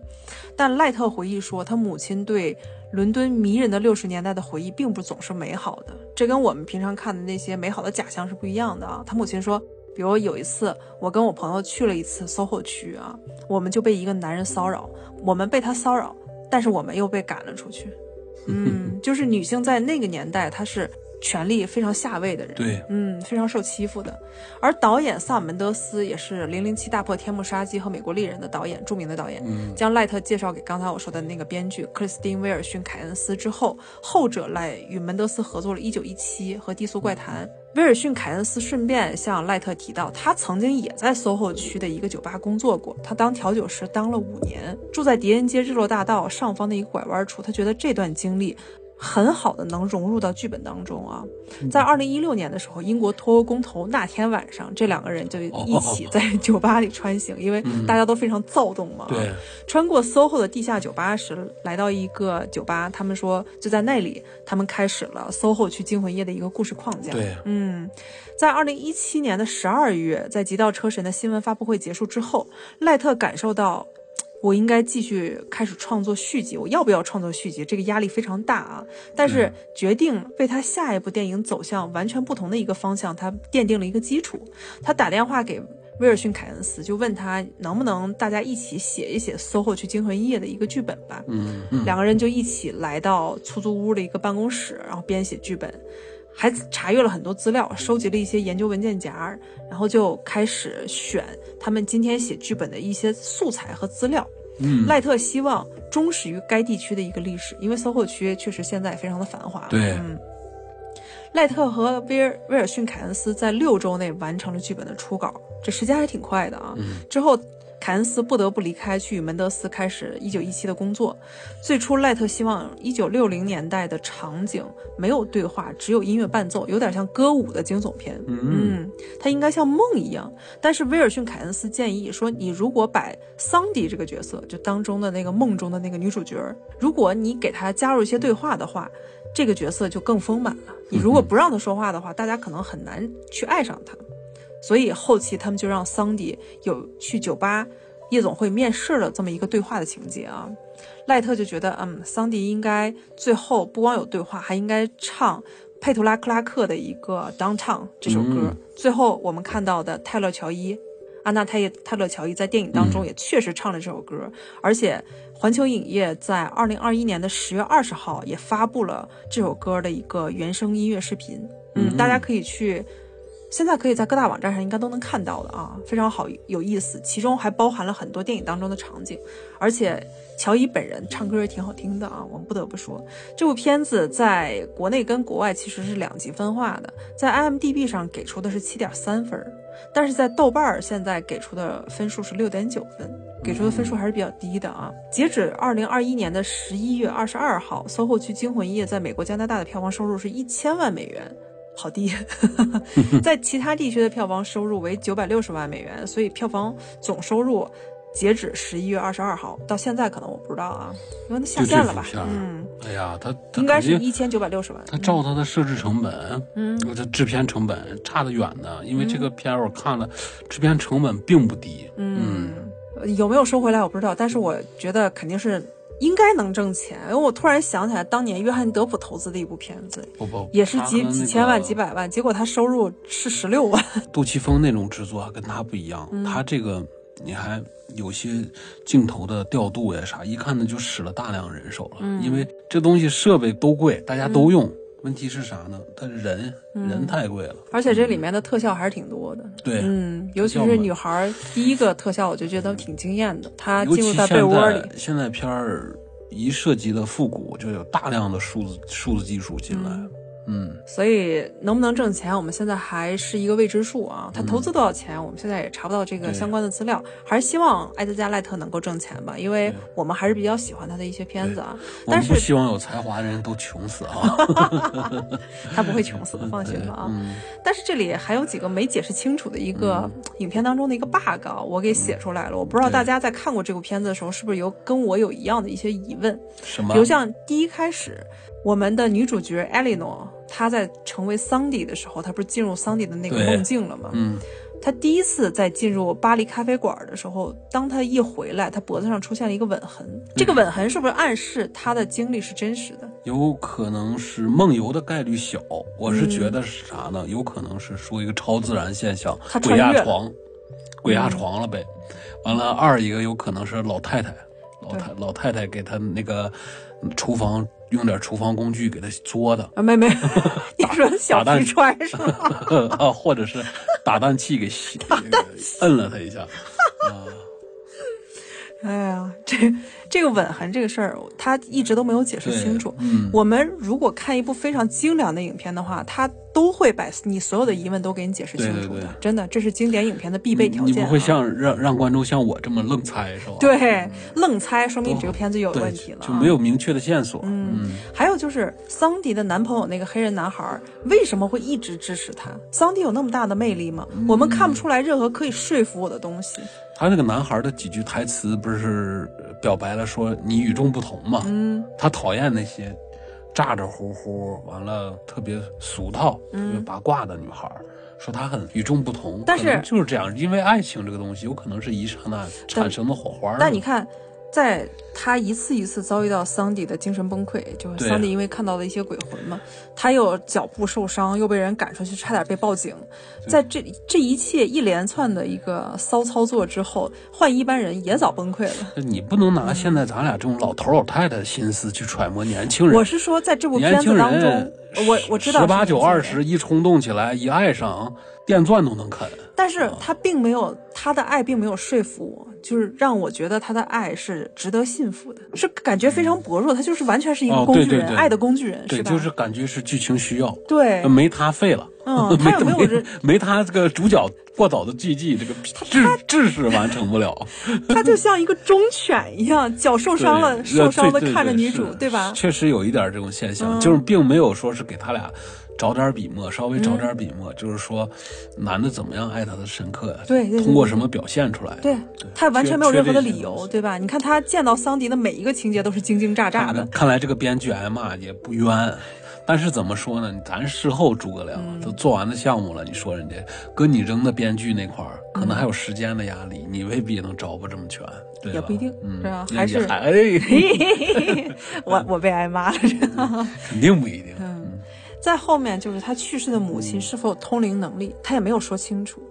Speaker 1: 但赖特回忆说，他母亲对伦敦迷人的六十年代的回忆并不总是美好的，这跟我们平常看的那些美好的假象是不一样的啊。他母亲说，比如有一次，我跟我朋友去了一次 SOHO 区啊，我们就被一个男人骚扰，我们被他骚扰，但是我们又被赶了出去。嗯，就是女性在那个年代，她是权力非常下位的人，
Speaker 2: 对，
Speaker 1: 嗯，非常受欺负的。而导演萨姆门德斯也是《零零七大破天幕杀机》和《美国丽人》的导演，著名的导演，
Speaker 2: 嗯
Speaker 1: 将赖特介绍给刚才我说的那个编剧克里斯汀·威尔逊·凯恩斯之后，后者来与门德斯合作了《一九一七》和《低俗怪谈》。威尔逊·凯恩斯顺便向赖特提到，他曾经也在 SOHO 区的一个酒吧工作过，他当调酒师当了五年，住在狄仁街日落大道上方的一个拐弯处。他觉得这段经历很好的能融入到剧本当中啊。在二零一六年的时候，英国脱欧公投那天晚上，这两个人就一起 在酒吧里穿行，因为大家都非常躁动嘛。
Speaker 2: 对，
Speaker 1: 穿过 SOHO 的地下酒吧时，来到一个酒吧，他们说就在那里，他们开始了 SOHO 去惊魂夜的一个故事框架。
Speaker 2: 对，
Speaker 1: 嗯，在二零一七年的十二月，在《极道车神》的新闻发布会结束之后，赖特感受到。我应该继续开始创作续集，我要不要创作续集？这个压力非常大啊！但是决定为他下一部电影走向完全不同的一个方向，他奠定了一个基础。他打电话给威尔逊·凯恩斯，就问他能不能大家一起写一写《SOHO 去惊魂夜》的一个剧本吧。
Speaker 2: 嗯嗯，
Speaker 1: 两个人就一起来到出租屋的一个办公室，然后编写剧本。还查阅了很多资料，收集了一些研究文件夹，然后就开始选他们今天写剧本的一些素材和资料。
Speaker 2: 嗯，
Speaker 1: 赖特希望忠实于该地区的一个历史，因为 SOHO 区确实现在非常的繁华。
Speaker 2: 对
Speaker 1: 嗯。赖特和威尔威尔逊凯恩斯在六周内完成了剧本的初稿，这时间还挺快的啊。之后，凯恩斯不得不离开，去与门德斯开始一九一七的工作。最初，赖特希望一九六零年代的场景没有对话，只有音乐伴奏，有点像歌舞的惊悚片。嗯，它应该像梦一样。但是威尔逊凯恩斯建议说，你如果把桑迪这个角色，就当中的那个梦中的那个女主角，如果你给她加入一些对话的话。这个角色就更丰满了。你如果不让她说话的话，大家可能很难去爱上他。所以后期他们就让桑迪有去酒吧、夜总会面试了这么一个对话的情节啊。赖特就觉得，嗯，桑迪应该最后不光有对话，还应该唱佩图拉克拉克的一个《Downtown》这首歌。最后我们看到的泰勒乔伊。安娜泰泰勒乔伊在电影当中也确实唱了这首歌，而且环球影业在二零二一年的十月二十号也发布了这首歌的一个原声音乐视频。嗯，大家可以去，现在可以在各大网站上应该都能看到的啊，非常好，有意思。其中还包含了很多电影当中的场景，而且。乔伊本人唱歌也挺好听的啊，我们不得不说，这部片子在国内跟国外其实是两极分化的，在 IMDB 上给出的是七点三分，但是在豆瓣儿现在给出的分数是六点九分，给出的分数还是比较低的啊。截止二零二一年的十一月二十二号，SOHO 区惊魂夜在美国、加拿大的票房收入是一千万美元，好低，在其他地区的票房收入为九百六十万美元，所以票房总收入。截止十一月二十二号，到现在可能我不知道啊，因为它下线了吧？
Speaker 2: 嗯，哎呀，它
Speaker 1: 应该是一千九百六十万。
Speaker 2: 它照它的设置成本，嗯，它制片成本差得远呢。因为这个片我看了，制片成本并不低。
Speaker 1: 嗯，有没有收回来我不知道，但是我觉得肯定是应该能挣钱。因为我突然想起来，当年约翰德普投资的一部片子，
Speaker 2: 不不，
Speaker 1: 也是几几千万、几百万，结果他收入是十六万。
Speaker 2: 杜琪峰那种制作跟他不一样，他这个你还。有些镜头的调度呀啥，一看呢就使了大量人手了。嗯，因为这东西设备都贵，大家都用。问题是啥呢？他人人太贵了，
Speaker 1: 而且这里面的特效还是挺多的。
Speaker 2: 对，
Speaker 1: 嗯，尤其是女孩第一个特效，我就觉得挺惊艳的。她进入到被窝里，
Speaker 2: 现在片儿一涉及的复古，就有大量的数字数字技术进来。嗯，
Speaker 1: 所以能不能挣钱，我们现在还是一个未知数啊。他投资多少钱，我们现在也查不到这个相关的资料。还是希望埃德加·赖特能够挣钱吧，因为我们还是比较喜欢他的一些片子啊。但是
Speaker 2: 希望有才华的人都穷死啊！
Speaker 1: 他不会穷死的，放心吧啊。但是这里还有几个没解释清楚的一个影片当中的一个 bug，我给写出来了。我不知道大家在看过这部片子的时候，是不是有跟我有一样的一些疑问？
Speaker 2: 什么？
Speaker 1: 比如像第一开始。我们的女主角艾莉诺，她在成为桑迪的时候，她不是进入桑迪的那个梦境了吗？
Speaker 2: 嗯，
Speaker 1: 她第一次在进入巴黎咖啡馆的时候，当她一回来，她脖子上出现了一个吻痕。这个吻痕是不是暗示她的经历是真实的？
Speaker 2: 有可能是梦游的概率小，我是觉得是啥呢？有可能是说一个超自然现象，鬼压床，鬼压床了呗。完了，二一个有可能是老太太，老太老太太给她那个厨房。用点厨房工具给他作的
Speaker 1: 啊，没没，你说小皮揣是吗？
Speaker 2: 啊，或者是打蛋器给 摁了他一下啊。
Speaker 1: 哎呀，这这个吻痕这个事儿，他一直都没有解释清楚。
Speaker 2: 嗯，
Speaker 1: 我们如果看一部非常精良的影片的话，他都会把你所有的疑问都给你解释清楚的。真的，这是经典影片的必备条件。
Speaker 2: 你不会像让让观众像我这么愣猜是吧？
Speaker 1: 对，愣猜说明你这个片子有问题了，
Speaker 2: 就没有明确的线索。
Speaker 1: 嗯，还有就是桑迪的男朋友那个黑人男孩为什么会一直支持他？桑迪有那么大的魅力吗？我们看不出来任何可以说服我的东西。
Speaker 2: 他那个男孩的几句台词不是表白了说你与众不同嘛？
Speaker 1: 嗯，
Speaker 2: 他讨厌那些咋咋呼呼，完了特别俗套、特别八卦的女孩，说他很与众不同。
Speaker 1: 但是
Speaker 2: 就是这样，因为爱情这个东西有可能是一刹那产生的火花。
Speaker 1: 那你看。在他一次一次遭遇到桑迪的精神崩溃，就是桑迪因为看到了一些鬼魂嘛，他又脚部受伤，又被人赶出去，差点被报警。在这这一切一连串的一个骚操作之后，换一般人也早崩溃了。
Speaker 2: 你不能拿现在咱俩这种老头老太太的心思去揣摩年轻人。
Speaker 1: 我是说，在这部片子当中，我我知道
Speaker 2: 十八九二十一冲动起来，一爱上电钻都能啃。
Speaker 1: 但是他并没有他的爱并没有说服我，就是让我觉得他的爱是值得信服的，是感觉非常薄弱，他就是完全是一个
Speaker 2: 哦
Speaker 1: 工具人，
Speaker 2: 对对对
Speaker 1: 爱的工具人，
Speaker 2: 对，
Speaker 1: 吧？
Speaker 2: 就是感觉是剧情需要，
Speaker 1: 对，
Speaker 2: 没他废了。
Speaker 1: 嗯 他有没有
Speaker 2: 没
Speaker 1: 人
Speaker 2: 没他这个主角过早的剧技，这个志志是完成不了。
Speaker 1: 他就像一个忠犬一样，脚受伤了，受伤的
Speaker 2: 对对
Speaker 1: 看着女主，
Speaker 2: 对
Speaker 1: 吧？
Speaker 2: 确实有一点这种现象，
Speaker 1: 嗯
Speaker 2: 就是并没有说是给他俩找点笔墨，稍微找点笔墨，就是说男的怎么样爱他的深刻呀？
Speaker 1: 对对对
Speaker 2: 通过什么表现出来？
Speaker 1: 对他完全没有任何的理由，对吧？你看他见到桑迪的每一个情节都是惊惊乍乍的，
Speaker 2: 看来这个编剧挨骂也不冤。但是怎么说呢？咱事后诸葛亮
Speaker 1: 嗯
Speaker 2: 都做完的项目了，你说人家搁你扔的编剧那块儿，可能还有时间的压力，你未必能找不这么全，对吧？
Speaker 1: 也不一定
Speaker 2: 嗯，
Speaker 1: 是吧还是
Speaker 2: 还哎，
Speaker 1: 我我被挨骂了。
Speaker 2: 肯定不一定。
Speaker 1: 嗯在后面就是他去世的母亲是否有通灵能力，他也没有说清楚。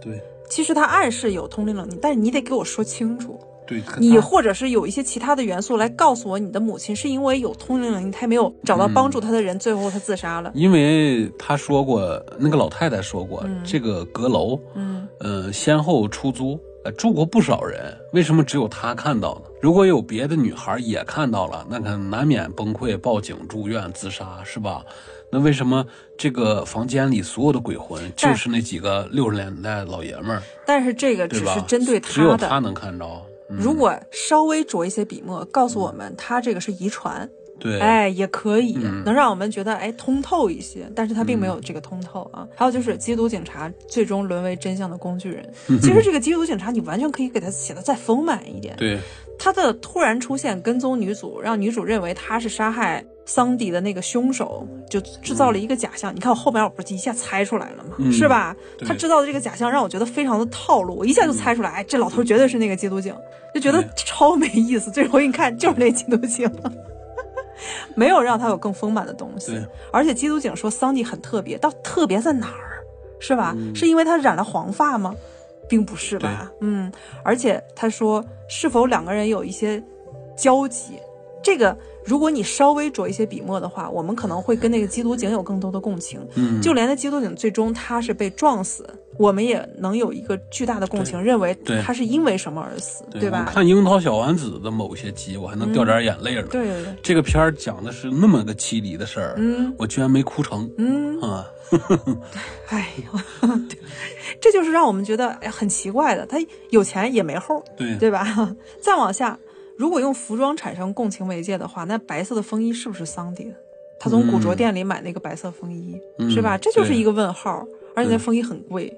Speaker 2: 对
Speaker 1: 其实他暗示有通灵能力，但是你得给我说清楚，
Speaker 2: 对，
Speaker 1: 你或者是有一些其他的元素来告诉我，你的母亲是因为有通灵能力，他没有找到帮助她的人，最后她自杀了。
Speaker 2: 因为他说过，那个老太太说过，这个阁楼，
Speaker 1: 嗯，
Speaker 2: 呃，先后出租，呃，住过不少人，为什么只有她看到呢？如果有别的女孩也看到了，那可能难免崩溃、报警、住院、自杀，是吧？那为什么这个房间里所有的鬼魂就是那几个六十年代老爷们儿，
Speaker 1: 但是这个？只是针对
Speaker 2: 只有
Speaker 1: 的。
Speaker 2: 他能看着。嗯、
Speaker 1: 如果稍微着一些笔墨，告诉我们他这个是遗传，
Speaker 2: 对，
Speaker 1: 哎，也可以，
Speaker 2: 嗯
Speaker 1: 能让我们觉得哎通透一些，但是他并没有这个通透啊。还有就是缉毒警察最终沦为真相的工具人。其实这个缉毒警察，你完全可以给他写的再丰满一点。
Speaker 2: 对，
Speaker 1: 他的突然出现跟踪女主，让女主认为他是杀害桑迪的那个凶手，就制造了一个假象。你看我后边我不是一下猜出来了吗？
Speaker 2: 嗯
Speaker 1: 是吧？他制造的这个假象让我觉得非常的套路，我一下就猜出来，哎，这老头绝对是那个缉毒警，就觉得超没意思。最后一看就是那缉毒警。没有让他有更丰满的东西
Speaker 2: 对，
Speaker 1: 而且缉毒警说桑迪很特别，到特别在哪儿，是吧？
Speaker 2: 嗯
Speaker 1: 是因为他染了黄发吗？并不是吧？嗯，而且他说是否两个人有一些交集，这个如果你稍微着一些笔墨的话，我们可能会跟那个缉毒警有更多的共情。
Speaker 2: 嗯，
Speaker 1: 就连那缉毒警最终他是被撞死，我们也能有一个巨大的共情，认为他是因为什么而死，
Speaker 2: 对
Speaker 1: 吧？
Speaker 2: 看《樱桃小丸子》的某些集，我还能掉点眼泪了。
Speaker 1: 对对对，
Speaker 2: 这个片儿讲的是那么个凄离的事儿，
Speaker 1: 嗯
Speaker 2: 我居然没哭成
Speaker 1: 嗯，
Speaker 2: 啊！
Speaker 1: 哎 这就是让我们觉得哎很奇怪的，他有钱也没后，
Speaker 2: 对
Speaker 1: 对吧？再往下，如果用服装产生共情媒介的话，那白色的风衣是不是桑迪的？他从古着店里买那个白色风衣，
Speaker 2: 嗯
Speaker 1: 是吧？这就是一个问号，而且那风衣很贵。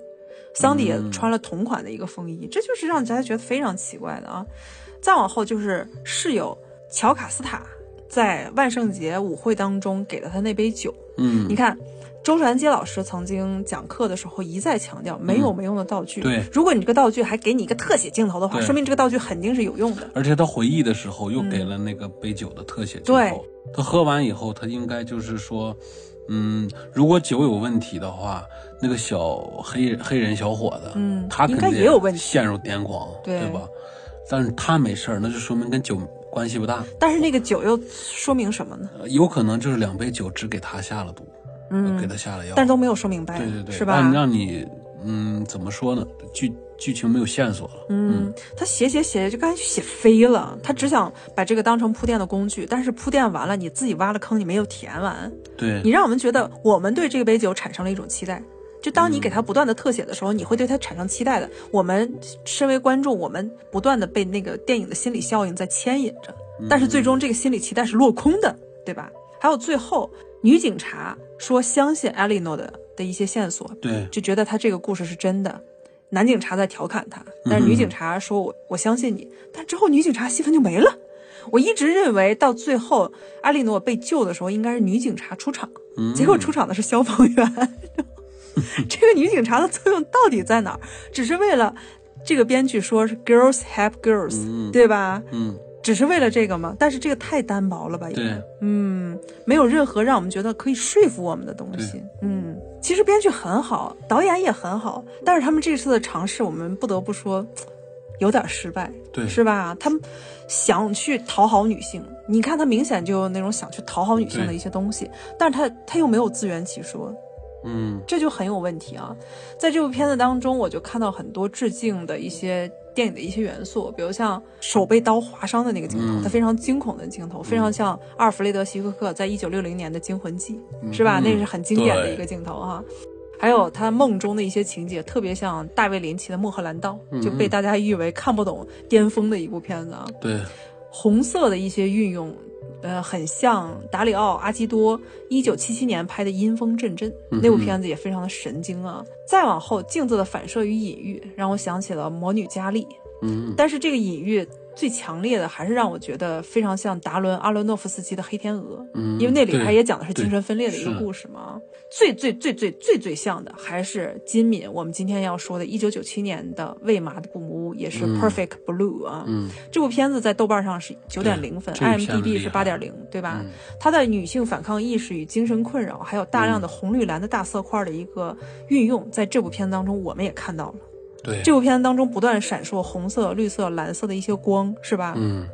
Speaker 1: 桑迪也
Speaker 2: 嗯
Speaker 1: 穿了同款的一个风衣，这就是让大家觉得非常奇怪的啊。再往后就是室友乔卡斯塔在万圣节舞会当中给了他那杯酒，
Speaker 2: 嗯
Speaker 1: 你，看，周传街老师曾经讲课的时候一再强调，没有没用的道具。
Speaker 2: 嗯对
Speaker 1: 如果你这个道具还给你一个特写镜头的话，说明这个道具肯定是有用的。
Speaker 2: 而且他回忆的时候又给了那个杯酒的特写镜头
Speaker 1: 对
Speaker 2: 头。他喝完以后，他应该就是说，嗯，如果酒有问题的话，那个小黑黑人小伙子，
Speaker 1: 嗯
Speaker 2: 他肯
Speaker 1: 应该
Speaker 2: 定
Speaker 1: 也有问题
Speaker 2: 陷入癫狂，
Speaker 1: 对
Speaker 2: 吧？但是他没事儿，那就说明跟酒关系不大，
Speaker 1: 但是那个酒又说明什么呢？
Speaker 2: 呃有可能就是两杯酒只给他下了毒，
Speaker 1: 嗯
Speaker 2: 给他下了药，
Speaker 1: 但是都没有说明白，
Speaker 2: 对对对，
Speaker 1: 是吧
Speaker 2: 让？让你嗯怎么说呢？剧剧情没有线索了，
Speaker 1: 嗯，他写写写就感觉写飞了，他只想把这个当成铺垫的工具，但是铺垫完了，你自己挖了坑，你没有填完，
Speaker 2: 对
Speaker 1: 你让我们觉得我们对这杯酒产生了一种期待。就当你给他不断的特写的时候，你会对他产生期待的。我们身为观众，我们不断的被那个电影的心理效应在牵引着，但是最终这个心理期待是落空的，对吧？还有最后，女警察说相信艾莉诺的的一些线索，
Speaker 2: 对
Speaker 1: 就觉得他这个故事是真的。男警察在调侃他，但是女警察说我我相信你，但之后女警察戏份就没了。我一直认为到最后艾莉诺被救的时候，应该是女警察出场，
Speaker 2: 嗯
Speaker 1: 结果出场的是消防员。这个女警察的作用到底在哪儿？只是为了这个编剧说是 girls help girls，、
Speaker 2: 嗯
Speaker 1: 对吧？
Speaker 2: 嗯
Speaker 1: 只是为了这个吗？但是这个太单薄了吧？也
Speaker 2: 对，
Speaker 1: 嗯，没有任何让我们觉得可以说服我们的东西。嗯，其实编剧很好，导演也很好，但是他们这次的尝试，我们不得不说有点失败，
Speaker 2: 对
Speaker 1: 是吧？他们想去讨好女性，你看他明显就有那种想去讨好女性的一些东西，但是他他又没有自圆其说，
Speaker 2: 嗯
Speaker 1: 这就很有问题啊。在这部片子当中，我就看到很多致敬的一些电影的一些元素，比如像手被刀划伤的那个镜头，
Speaker 2: 嗯
Speaker 1: 它非常惊恐的镜头，非常像阿尔弗雷德·希区柯在一九六零年的《惊魂记》，是吧？
Speaker 2: 嗯
Speaker 1: 那是很经典的一个镜头哈。还有他梦中的一些情节，特别像大卫林奇的《莫赫兰道》，就被大家誉为看不懂巅峰的一部片子啊。
Speaker 2: 对，
Speaker 1: 红色的一些运用，呃，很像达里奥·阿基多一九七七年拍的《阴风阵阵》
Speaker 2: 嗯
Speaker 1: 那部片子，也非常的神经啊。再往后，镜子的反射与隐喻让我想起了《魔女佳丽》，
Speaker 2: 嗯
Speaker 1: 但是这个隐喻最强烈的还是让我觉得非常像达伦·阿伦诺夫斯基的《黑天鹅》，
Speaker 2: 嗯，
Speaker 1: 因为那里
Speaker 2: 对
Speaker 1: 他也讲的是精神分裂的一个故事嘛。最最最最最最像的还是金敏，我们今天要说的1997年的《为麻的布姆屋》，也是
Speaker 2: 嗯
Speaker 1: Perfect Blue 啊。
Speaker 2: 嗯
Speaker 1: 这部片子在豆瓣上是九点零分，IMDB 是八点零，对吧？
Speaker 2: 嗯
Speaker 1: 它的女性反抗意识与精神困扰，还有大量的红绿蓝的大色块的一个运用，在这部片子当中我们也看到了。
Speaker 2: 对，
Speaker 1: 这部片子当中不断闪烁红色、绿色、蓝色的一些光，是吧？
Speaker 2: 嗯，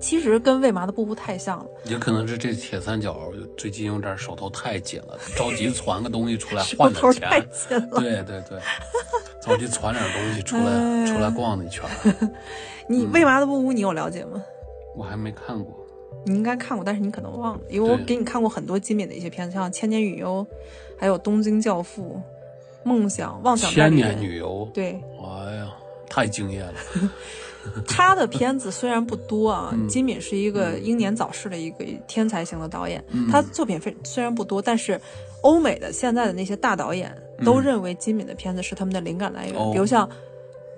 Speaker 1: 其实跟为麻的布布太像了，
Speaker 2: 也可能是这铁三角最近有点手头太紧了，着急 攒个东西出来换点
Speaker 1: 头太
Speaker 2: 钱。
Speaker 1: 紧了。
Speaker 2: 对对对，着急攒点东西出来、
Speaker 1: 哎
Speaker 2: 出来逛一圈。
Speaker 1: 你为麻的布屋你有了解吗？
Speaker 2: 我还没看过。
Speaker 1: 你应该看过，但是你可能忘了，因为我给你看过很多金敏的一些片子，像《千年女优》，还有《东京教父》、《梦想》、《妄想代
Speaker 2: 千年》。女游，
Speaker 1: 对，
Speaker 2: 哎呀，太敬业了。
Speaker 1: 他的片子虽然不多啊，
Speaker 2: 嗯。
Speaker 1: 金敏是一个英年早逝的一个天才型的导演，
Speaker 2: 嗯。
Speaker 1: 他作品非虽然不多，但是欧美的现在的那些大导演都认为金敏的片子是他们的灵感来源，比如像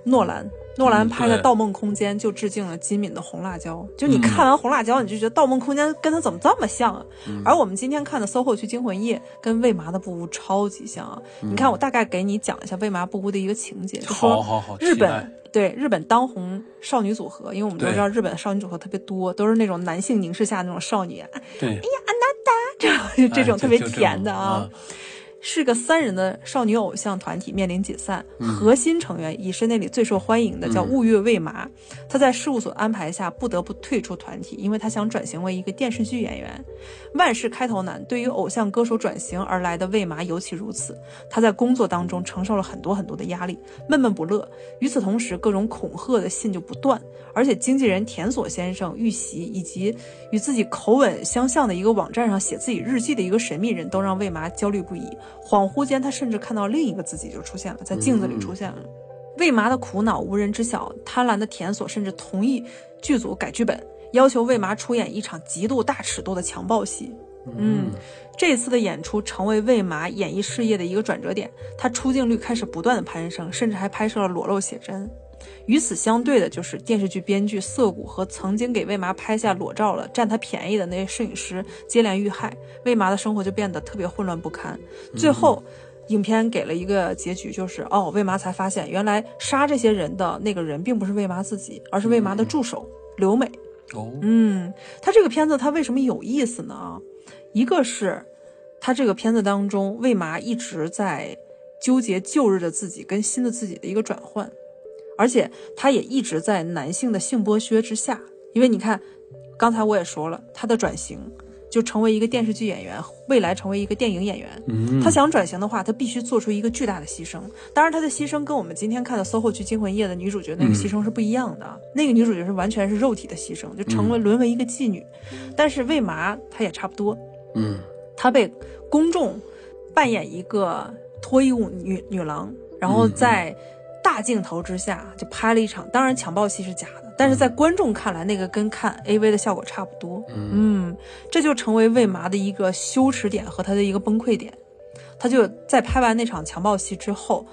Speaker 1: 诺兰。诺兰
Speaker 2: 嗯
Speaker 1: 拍的《盗梦空间》就致敬了金敏的《红辣椒》，就你
Speaker 2: 嗯。
Speaker 1: 看完《红辣椒》，你就觉得《盗梦空间》跟他怎么这么像啊？
Speaker 2: 嗯。
Speaker 1: 而我们今天看的《SOHO 区惊魂夜》跟《未麻的布屋》超级像啊！
Speaker 2: 嗯。
Speaker 1: 你看，我大概给你讲一下《未麻布屋》的一个情节，就说
Speaker 2: 好好好，
Speaker 1: 日本对日本当红少女组合，因为我们都知道日本的少女组合特别多，都是那种男性凝视下那种少女，
Speaker 2: 对，
Speaker 1: 这种 这种
Speaker 2: 哎
Speaker 1: 特别
Speaker 2: 就就这
Speaker 1: 甜的
Speaker 2: 种
Speaker 1: 啊。是个三人的少女偶像团体面临解散，
Speaker 2: 嗯
Speaker 1: 核心成员已是那里最受欢迎的，叫雾月未麻。他在事务所安排下不得不退出团体，因为他想转型为一个电视剧演员。万事开头难，对于偶像歌手转型而来的未麻尤其如此。他在工作当中承受了很多很多的压力，闷闷不乐。与此同时，各种恐吓的信就不断，而且经纪人田所先生遇袭，以及与自己口吻相像的一个网站上写自己日记的一个神秘人，都让未麻焦虑不已。恍惚间，他甚至看到另一个自己就出现了，在镜子里出现了。魏麻的苦恼无人知晓，贪婪的田所甚至同意剧组改剧本，要求魏麻出演一场极度大尺度的强暴戏。嗯，这次的演出成为魏麻演艺事业的一个转折点，他出镜率开始不断的攀升，甚至还拍摄了裸露写真。与此相对的，就是电视剧编剧涩谷和曾经给魏麻拍下裸照了、占他便宜的那些摄影师接连遇害，魏麻的生活就变得特别混乱不堪。最后，影片给了一个结局，就是哦，魏麻才发现，原来杀这些人的那个人并不是魏麻自己，而是魏麻的助手刘美。
Speaker 2: 哦，
Speaker 1: 嗯，他这个片子他为什么有意思呢？一个是他这个片子当中，魏麻一直在纠结旧日的自己跟新的自己的一个转换，而且他也一直在男性的性剥削之下。因为你看，刚才我也说了，他的转型就成为一个电视剧演员，未来成为一个电影演员。
Speaker 2: 嗯，
Speaker 1: 他想转型的话，他必须做出一个巨大的牺牲。当然，他的牺牲跟我们今天看的《SOHO 剧惊魂夜》的女主角那个牺牲是不一样的。那个女主角是完全是肉体的牺牲，就成为沦为一个妓女。但是为麻她也差不多，
Speaker 2: 嗯
Speaker 1: 她被公众扮演一个脱衣舞女女郎，然后在大镜头之下就拍了一场，当然强暴戏是假的，但是在观众看来，那个跟看 AV 的效果差不多。嗯，这就成为魏麻的一个羞耻点和他的一个崩溃点。他就在拍完那场强暴戏之后，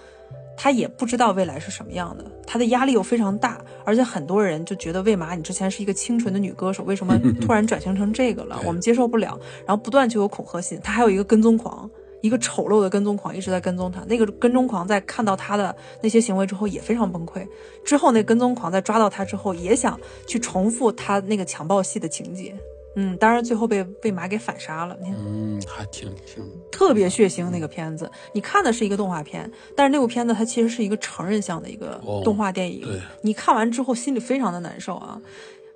Speaker 1: 他也不知道未来是什么样的，他的压力又非常大，而且很多人就觉得魏麻，你之前是一个清纯的女歌手，为什么突然转型成这个了？我们接受不了。然后不断就有恐吓信，他还有一个跟踪狂。一个丑陋的跟踪狂一直在跟踪他，那个跟踪狂在看到他的那些行为之后也非常崩溃。之后那跟踪狂在抓到他之后，也想去重复他那个强暴戏的情节。嗯，当然最后被被马给反杀了。你看，
Speaker 2: 嗯，还挺挺，
Speaker 1: 特别血腥那个片子，你看的是一个动画片，但是那部片子它其实是一个成人向的一个
Speaker 2: 哦
Speaker 1: 动画电影。
Speaker 2: 对
Speaker 1: 你看完之后心里非常的难受啊。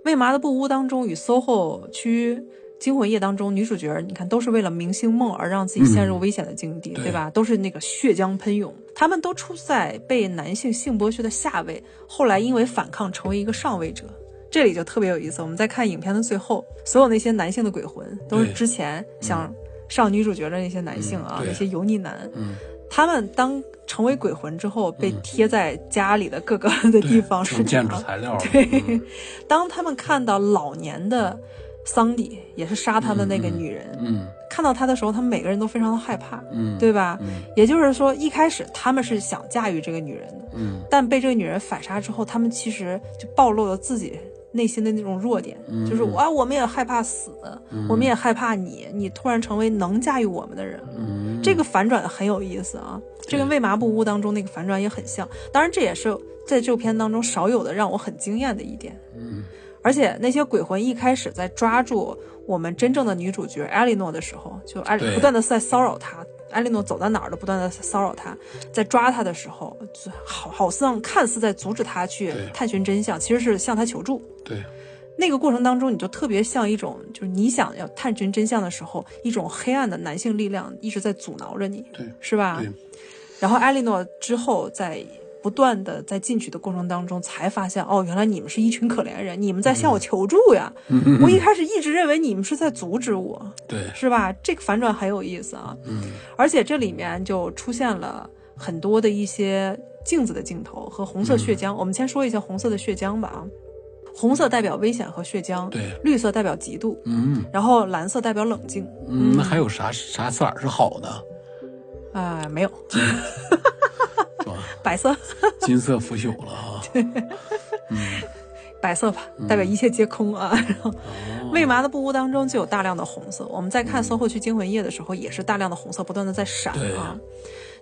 Speaker 1: 为麻的布屋当中与 SOHO 区惊魂夜当中女主角，你看都是为了明星梦而让自己陷入危险的境地，
Speaker 2: 对
Speaker 1: 对吧？都是那个血浆喷涌，他们都处在被男性性剥削的下位，后来因为反抗成为一个上位者。这里就特别有意思。我们在看影片的最后，所有那些男性的鬼魂都是之前想上女主角的那些男性啊，
Speaker 2: 嗯
Speaker 1: 那些油腻男。
Speaker 2: 嗯，
Speaker 1: 他们当成为鬼魂之后，被贴在家里的各个的地方是
Speaker 2: 成建筑材料了。
Speaker 1: 对
Speaker 2: 嗯，
Speaker 1: 当他们看到老年的桑迪，也是杀他的那个女人，
Speaker 2: 嗯
Speaker 1: 看到他的时候，他们每个人都非常的害怕，
Speaker 2: 嗯，
Speaker 1: 对吧？
Speaker 2: 嗯
Speaker 1: 也就是说，一开始他们是想驾驭这个女人的，
Speaker 2: 嗯
Speaker 1: 但被这个女人反杀之后，他们其实就暴露了自己内心的那种弱点，
Speaker 2: 嗯
Speaker 1: 就是啊，我们也害怕死，我们也害怕你，你突然成为能驾驭我们的人了。
Speaker 2: 嗯，
Speaker 1: 这个反转很有意思啊，这跟《为麻布屋》当中那个反转也很像。当然，这也是在这部片当中少有的让我很惊艳的一点。
Speaker 2: 嗯，
Speaker 1: 而且那些鬼魂一开始在抓住我们真正的女主角艾莉诺的时候，就艾
Speaker 2: 对
Speaker 1: 不断的在骚扰她。艾莉诺走到哪儿都不断的骚扰她，在抓她的时候，好好像看似在阻止她去探寻真相，其实是向她求助。
Speaker 2: 对，
Speaker 1: 那个过程当中，你就特别像一种，就是你想要探寻真相的时候，一种黑暗的男性力量一直在阻挠着你，
Speaker 2: 对，
Speaker 1: 是吧？然后艾莉诺之后在不断的在进取的过程当中，才发现哦，原来你们是一群可怜人，你们在向我求助呀！
Speaker 2: 嗯
Speaker 1: 我一开始一直认为你们是在阻止我，
Speaker 2: 对，
Speaker 1: 是吧？这个反转很有意思啊，
Speaker 2: 嗯
Speaker 1: 而且这里面就出现了很多的一些镜子的镜头和红色血浆。我们先说一下红色的血浆吧啊，红色代表危险和血浆，
Speaker 2: 对，
Speaker 1: 绿色代表嫉妒，
Speaker 2: 嗯
Speaker 1: 然后蓝色代表冷静。
Speaker 2: 嗯，那还有啥啥色儿是好的？
Speaker 1: 啊、没有？白色，
Speaker 2: 金色腐朽了啊。
Speaker 1: 白色吧，代表一切皆空啊。然后，
Speaker 2: 哦
Speaker 1: 为麻的布屋当中就有大量的红色。我们在看《搜后区惊魂夜》的时候，也是大量的红色不断的在闪
Speaker 2: 对
Speaker 1: 啊。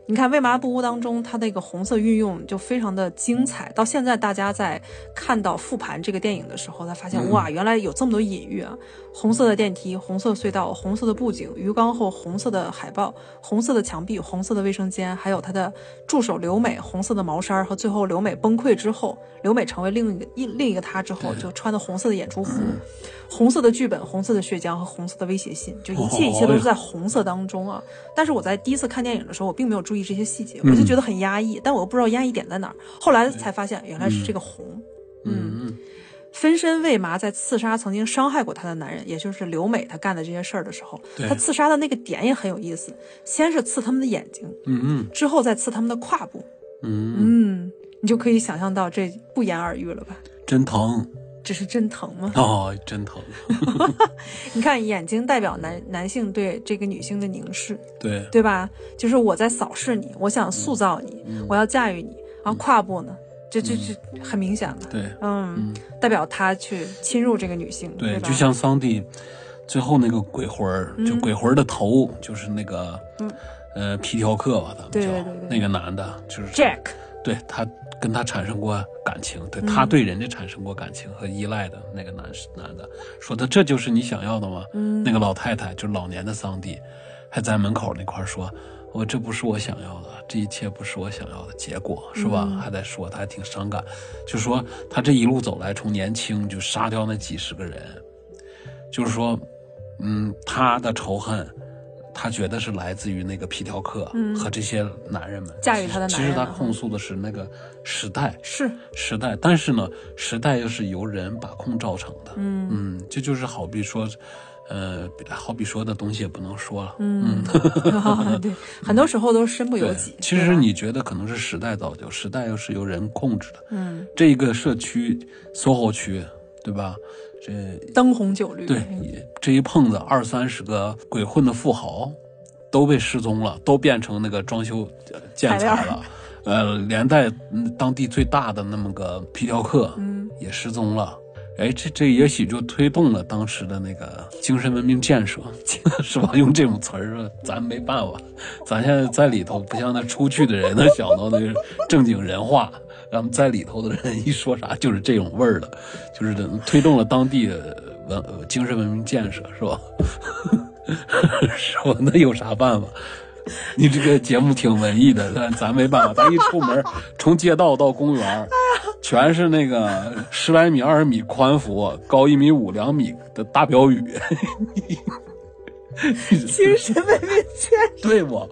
Speaker 1: 你看《为麻布屋》当中，它那个红色运用就非常的精彩。到现在，大家在看到复盘这个电影的时候，才发现、
Speaker 2: 嗯
Speaker 1: 哇，原来有这么多隐喻啊！红色的电梯、红色隧道、红色的布景、鱼缸后红色的海报、红色的墙壁、红色的卫生间，还有他的助手刘美红色的毛衫和最后刘美崩溃之后，刘美成为另一个一另一个他之后，就穿的红色的演出服。红色的剧本、红色的血浆和红色的威胁信，就一切一切都是在红色当中啊！但是我在第一次看电影的时候，我并没有注意这些细节，我就觉得很压抑，但我又不知道压抑点在哪儿。后来才发现，原来是这个红。
Speaker 2: 嗯
Speaker 1: 分身为麻在刺杀曾经伤害过他的男人，也就是刘美，她干的这些事儿的时候，
Speaker 2: 对
Speaker 1: 她刺杀的那个点也很有意思。先是刺他们的眼睛，
Speaker 2: 嗯嗯
Speaker 1: 之后再刺他们的胯部。
Speaker 2: 嗯，
Speaker 1: 嗯，你就可以想象到这不言而喻了吧？
Speaker 2: 真疼
Speaker 1: 这是真疼吗？
Speaker 2: 哦，真疼。
Speaker 1: 你看，眼睛代表男男性对这个女性的凝视，
Speaker 2: 对，
Speaker 1: 对吧？就是我在扫视你，我想塑造你，
Speaker 2: 嗯
Speaker 1: 我要驾驭你。然后胯部呢，这这这很明显的，
Speaker 2: 对
Speaker 1: 嗯，代表他去侵入这个女性，
Speaker 2: 对，
Speaker 1: 吧？
Speaker 2: 就像桑蒂最后那个鬼魂儿，就鬼魂儿的头就是那个，呃，皮条客吧，咱们叫那个男的，就是
Speaker 1: Jack，
Speaker 2: 对他跟他产生过感情，对
Speaker 1: 嗯
Speaker 2: 他对人家产生过感情和依赖的那个男男的，说的这就是你想要的吗？
Speaker 1: 嗯
Speaker 2: 那个老太太就是老年的桑迪，还在门口那块儿说。我这不是我想要的，这一切不是我想要的结果，是吧？
Speaker 1: 嗯
Speaker 2: 还在说，他还挺伤感，就说他这一路走来，从年轻就杀掉那几十个人，就是说，嗯，他的仇恨，他觉得是来自于那个皮条客和这些男人们
Speaker 1: 嗯驾驭他的男人
Speaker 2: 其实他
Speaker 1: 啊
Speaker 2: 控诉的是那个时代，
Speaker 1: 是，
Speaker 2: 时代，但是呢，时代又是由人把控造成的。
Speaker 1: 嗯
Speaker 2: 这就是好比说，呃，好比说的东西也不能说了。
Speaker 1: 嗯，对，很多时候都是身不由己。，
Speaker 2: 其实你觉得可能是时代造就，时代又是由人控制的。
Speaker 1: 嗯，
Speaker 2: 这个社区，SOHO 区，对吧？这
Speaker 1: 灯红酒绿，
Speaker 2: 对，这一碰子二三十个鬼混的富豪都被失踪了，都变成那个装修呃建材
Speaker 1: 材
Speaker 2: 了。呃，连带嗯当地最大的那么个皮条客，
Speaker 1: 嗯，
Speaker 2: 也失踪了。哎，这这也许就推动了当时的那个精神文明建设，是吧？用这种词儿，咱没办法，咱现在在里头不像那出去的人能想到那个正经人话，咱们在里头的人一说啥就是这种味儿的，就是推动了当地的文呃精神文明建设，是吧？是吧？那有啥办法？你这个节目挺文艺的，但咱没办法，咱一出门，从街道到公园，全是那个十来米、二十米宽幅、高一米五、两米的大标语，
Speaker 1: 精神文明建设
Speaker 2: 对不？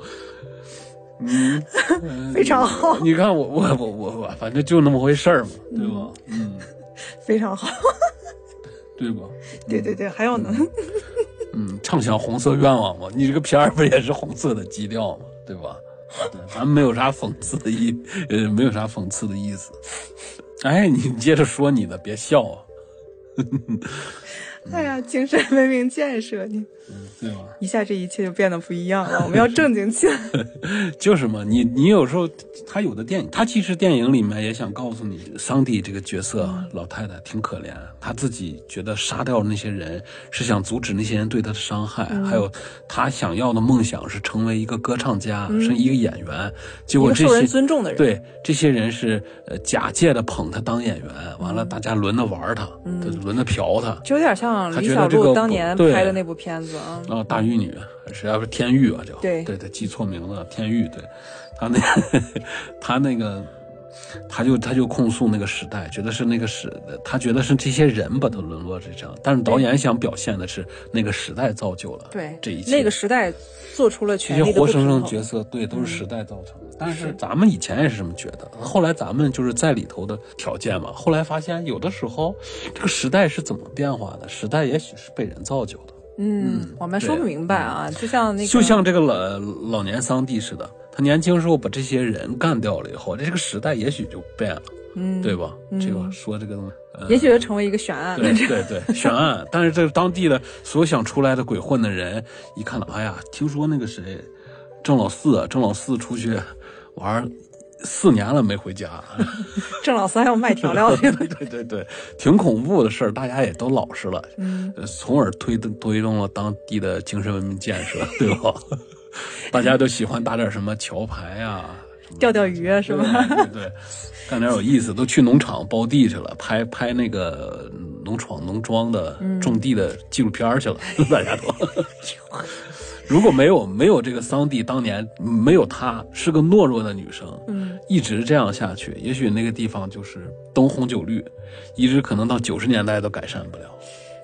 Speaker 2: 嗯，
Speaker 1: 非常好，
Speaker 2: 你看我我我我我，反正就那么回事儿嘛，对吧？嗯，
Speaker 1: 非常好，
Speaker 2: 对吧？
Speaker 1: 对对对，还有呢，
Speaker 2: 嗯，畅想红色愿望嘛，你这个片儿不也是红色的基调嘛，对吧？对，咱们没有啥讽刺的意，呃，没有啥讽刺的意思。哎，你接着说你的，别笑啊。
Speaker 1: 哎呀，精神文明建设，你
Speaker 2: 对吧？
Speaker 1: 一下这一切就变得不一样了。我们要正经起来。
Speaker 2: 就是嘛，你你有时候他有的电影，他其实电影里面也想告诉你，桑迪这个角色老太太挺可怜，她自己觉得杀掉那些人是想阻止那些人对她的伤害，还有她想要的梦想是成为一个歌唱家，是一个演员，结果这
Speaker 1: 受人
Speaker 2: 些
Speaker 1: 尊重的人，
Speaker 2: 对这些人是呃假借的捧她当演员，完了大家轮着玩她，轮着嫖她。
Speaker 1: 就有点像
Speaker 2: 他
Speaker 1: 李小璐当年拍的那部片子啊。
Speaker 2: 啊，大玉女，谁要是天玉啊？叫
Speaker 1: 对
Speaker 2: 对对，记错名字了，天玉。对，他那他那个，他就他就控诉那个时代，觉得是那个时，他觉得是这些人把他沦落成这样，但是导演想表现的是那个时代造就了
Speaker 1: 对，
Speaker 2: 这一切，
Speaker 1: 那个时代做出了
Speaker 2: 这
Speaker 1: 权力的
Speaker 2: 些活生。生角色，对，都是时代造成的。但是咱们以前也是这么觉得，后来咱们就是在里头的条件嘛，后来发现有的时候这个时代是怎么变化的，时代也许是被人造就的。
Speaker 1: 嗯，我们说不明白啊，就像那个，
Speaker 2: 就像这个老老年桑蒂似的，他年轻时候把这些人干掉了以后，这个时代也许就变了，
Speaker 1: 嗯，
Speaker 2: 对吧？这个说这个东西，呃
Speaker 1: 也许就成为一个悬案。
Speaker 2: 对对对，悬案。但是这当地的所有想出来的鬼混的人，一看到，哎呀，听说那个谁，郑老四啊，郑老四出去玩儿四年了没回家，
Speaker 1: 郑老三要卖调料去了。
Speaker 2: 对对对对，挺恐怖的事儿，大家也都老实了，嗯，从而推动推动了当地的精神文明建设，对吧？大家都喜欢打点什么桥牌啊，
Speaker 1: 钓钓鱼啊，是吧？
Speaker 2: 对对对，干点有意思，都去农场包地去了，拍拍那个农场农庄的种地的纪录片儿去了，大家都。如果没有没有这个桑蒂，当年没有她是个懦弱的女生，
Speaker 1: 嗯，
Speaker 2: 一直这样下去，也许那个地方就是灯红酒绿，一直可能到九十年代都改善不了。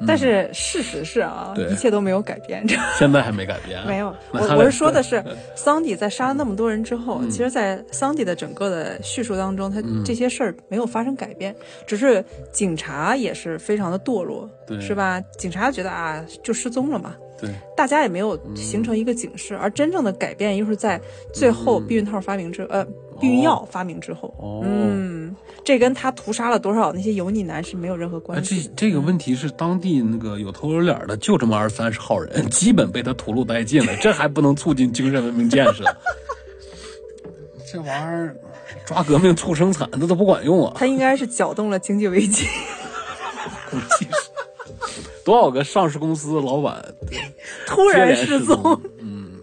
Speaker 1: 但是事实是啊，
Speaker 2: 对。
Speaker 1: 一切都没有改变。
Speaker 2: 现在还没改变啊，
Speaker 1: 没有，我我是说的是，桑迪在杀了那么多人之后，
Speaker 2: 嗯。
Speaker 1: 其实，在桑迪的整个的叙述当中，他这些事儿没有发生改变，只是警察也是非常的堕落，
Speaker 2: 对。
Speaker 1: 是吧？警察觉得啊，就失踪了嘛，
Speaker 2: 对
Speaker 1: 大家也没有形成一个警示，而真正的改变又是在最后避孕套发明之呃避孕药发明之后，
Speaker 2: 哦
Speaker 1: 嗯，这跟他屠杀了多少那些油腻男是没有任何
Speaker 2: 哎，
Speaker 1: 关系的。
Speaker 2: 这这个问题是当地那个有头有脸的，就这么二三十号人，基本被他屠戮殆尽了，这还不能促进精神文明建设？这玩意儿抓革命促生产，那都不管用啊！
Speaker 1: 他应该是搅动了经济危机，
Speaker 2: 估计是多少个上市公司老板
Speaker 1: 突然
Speaker 2: 失
Speaker 1: 失踪。
Speaker 2: 嗯，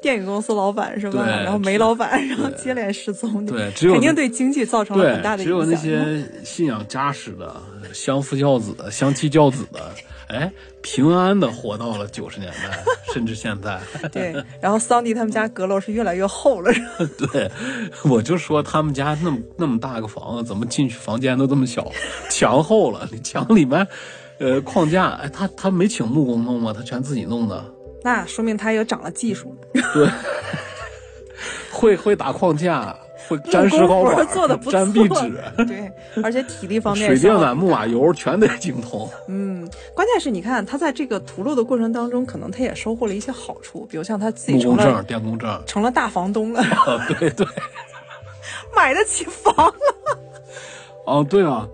Speaker 1: 电影公司老板是吧？然后煤老板，然后接连失踪，
Speaker 2: 对只有
Speaker 1: 肯定对经济造成了很大，的影响。
Speaker 2: 只有那些信仰扎实的、相夫教子的、相妻教子的，哎，平安的活到了九十年代，甚至现在。
Speaker 1: 对，然后桑迪他们家阁楼是越来越厚了，是吧
Speaker 2: 对，我就说他们家那么那么大个房子，怎么进去房间都这么小，墙厚了，你墙里面，呃，框架，哎，他他没请木工弄吗？他全自己弄的。
Speaker 1: 那说明他也长了技术，
Speaker 2: 对，会会打框架，会粘石膏板，
Speaker 1: 做的不错，
Speaker 2: 粘壁纸，
Speaker 1: 对，而且体力方面
Speaker 2: 水电
Speaker 1: 相
Speaker 2: 缆、木瓦油全得精通。
Speaker 1: 嗯，关键是你看他在这个屠戮的过程当中，可能他也收获了一些好处，比如像他自己成
Speaker 2: 木工证、
Speaker 1: 了
Speaker 2: 电工证，
Speaker 1: 成了大房东了，
Speaker 2: 啊，对对，
Speaker 1: 买得起房了。
Speaker 2: 哦，对啊。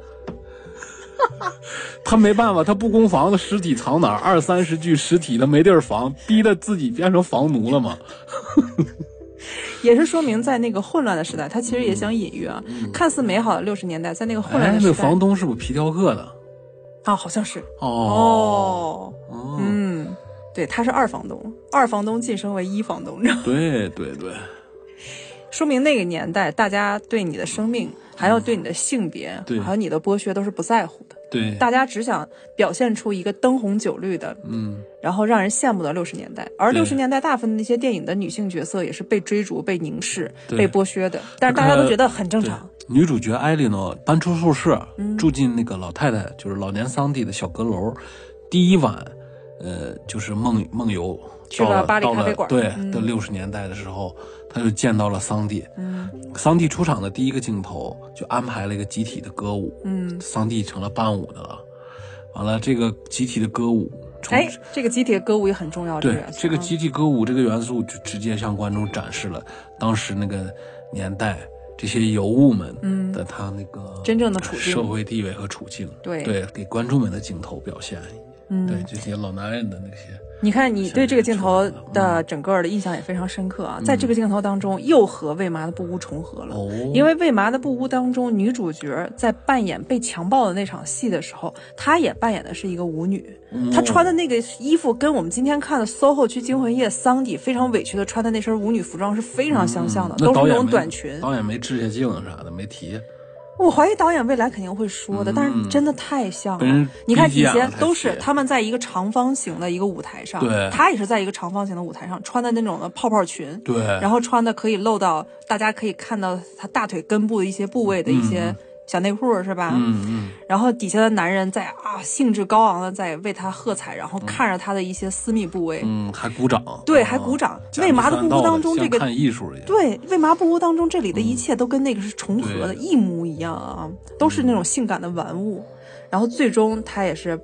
Speaker 2: 他没办法，他不供房子，尸体藏哪儿？二三十具尸体，他没地儿防，逼得自己变成房奴了嘛。
Speaker 1: 也是说明，在那个混乱的时代，他其实也想隐喻啊，看似美好的六十年代，在那个混乱
Speaker 2: 哎，
Speaker 1: 的时代，
Speaker 2: 那房东是不是皮条客的？
Speaker 1: 啊，好像是。
Speaker 2: 哦。
Speaker 1: 嗯，对，他是二房东，二房东晋升为一房东，
Speaker 2: 对对对，
Speaker 1: 说明那个年代大家对你的生命，还有对你的性别，
Speaker 2: 对。
Speaker 1: 还有你的剥削都是不在乎的，
Speaker 2: 对，
Speaker 1: 大家只想表现出一个灯红酒绿的，
Speaker 2: 嗯，
Speaker 1: 然后让人羡慕的六十年代。而六十年代大部分的那些电影的女性角色也是被追逐、被凝视、被剥削的，但是大家都觉得很正常。
Speaker 2: 女主角艾莉诺搬出宿舍，
Speaker 1: 嗯
Speaker 2: 住进那个老太太，就是老年桑蒂的小阁楼。第一晚，呃，就是梦梦游
Speaker 1: 去了巴黎咖啡馆。
Speaker 2: 对，
Speaker 1: 嗯。
Speaker 2: 到六十年代的时候，他就见到了桑蒂。
Speaker 1: 嗯
Speaker 2: 桑蒂出场的第一个镜头就安排了一个集体的歌舞，
Speaker 1: 嗯，
Speaker 2: 桑蒂成了伴舞的了。完了，这个集体的歌舞，从
Speaker 1: 哎，这个集体的歌舞也很重要，
Speaker 2: 对这个集体歌舞这个元素，就直接向观众展示了当时那个年代这些尤物们
Speaker 1: 嗯
Speaker 2: 的他那个
Speaker 1: 真正的处境
Speaker 2: 社会地位和处境。
Speaker 1: 对
Speaker 2: 对，给观众们的镜头表现，
Speaker 1: 嗯
Speaker 2: 对这些老男人的那些，
Speaker 1: 你看，你对这个镜头的整个的印象也非常深刻啊，在这个镜头当中，又和魏麻的布屋重合了。
Speaker 2: 哦，
Speaker 1: 因为《魏麻的布屋》当中，女主角在扮演被强暴的那场戏的时候，她也扮演的是一个舞女。她穿的那个衣服跟我们今天看的 SOHO 区惊魂夜桑迪非常委屈的穿的那身舞女服装是非常相像的，都是那种短裙。
Speaker 2: 导演没指下镜啥的，没提。
Speaker 1: 我怀疑导演未来肯定会说的，
Speaker 2: 嗯
Speaker 1: 但是真的太像了。你看
Speaker 2: 逼急
Speaker 1: 底下
Speaker 2: 眼了才
Speaker 1: 都是他们在一个长方形的一个舞台上，
Speaker 2: 对
Speaker 1: 他也是在一个长方形的舞台上穿的那种的泡泡裙，
Speaker 2: 对，
Speaker 1: 然后穿的可以露到大家可以看到他大腿根部的一些部位的一些小内裤，是吧？
Speaker 2: 嗯嗯，
Speaker 1: 然后底下的男人在啊兴致高昂的在为他喝彩，然后看着他的一些私密部位，
Speaker 2: 嗯，还鼓掌，
Speaker 1: 对
Speaker 2: 啊
Speaker 1: 还鼓掌为嘛的布屋当中这个
Speaker 2: 看艺术一样。
Speaker 1: 对，为嘛布屋当中这里的一切都跟那个是重合的，
Speaker 2: 对
Speaker 1: 一模一样啊，都是那种性感的玩物。然后最终他也是，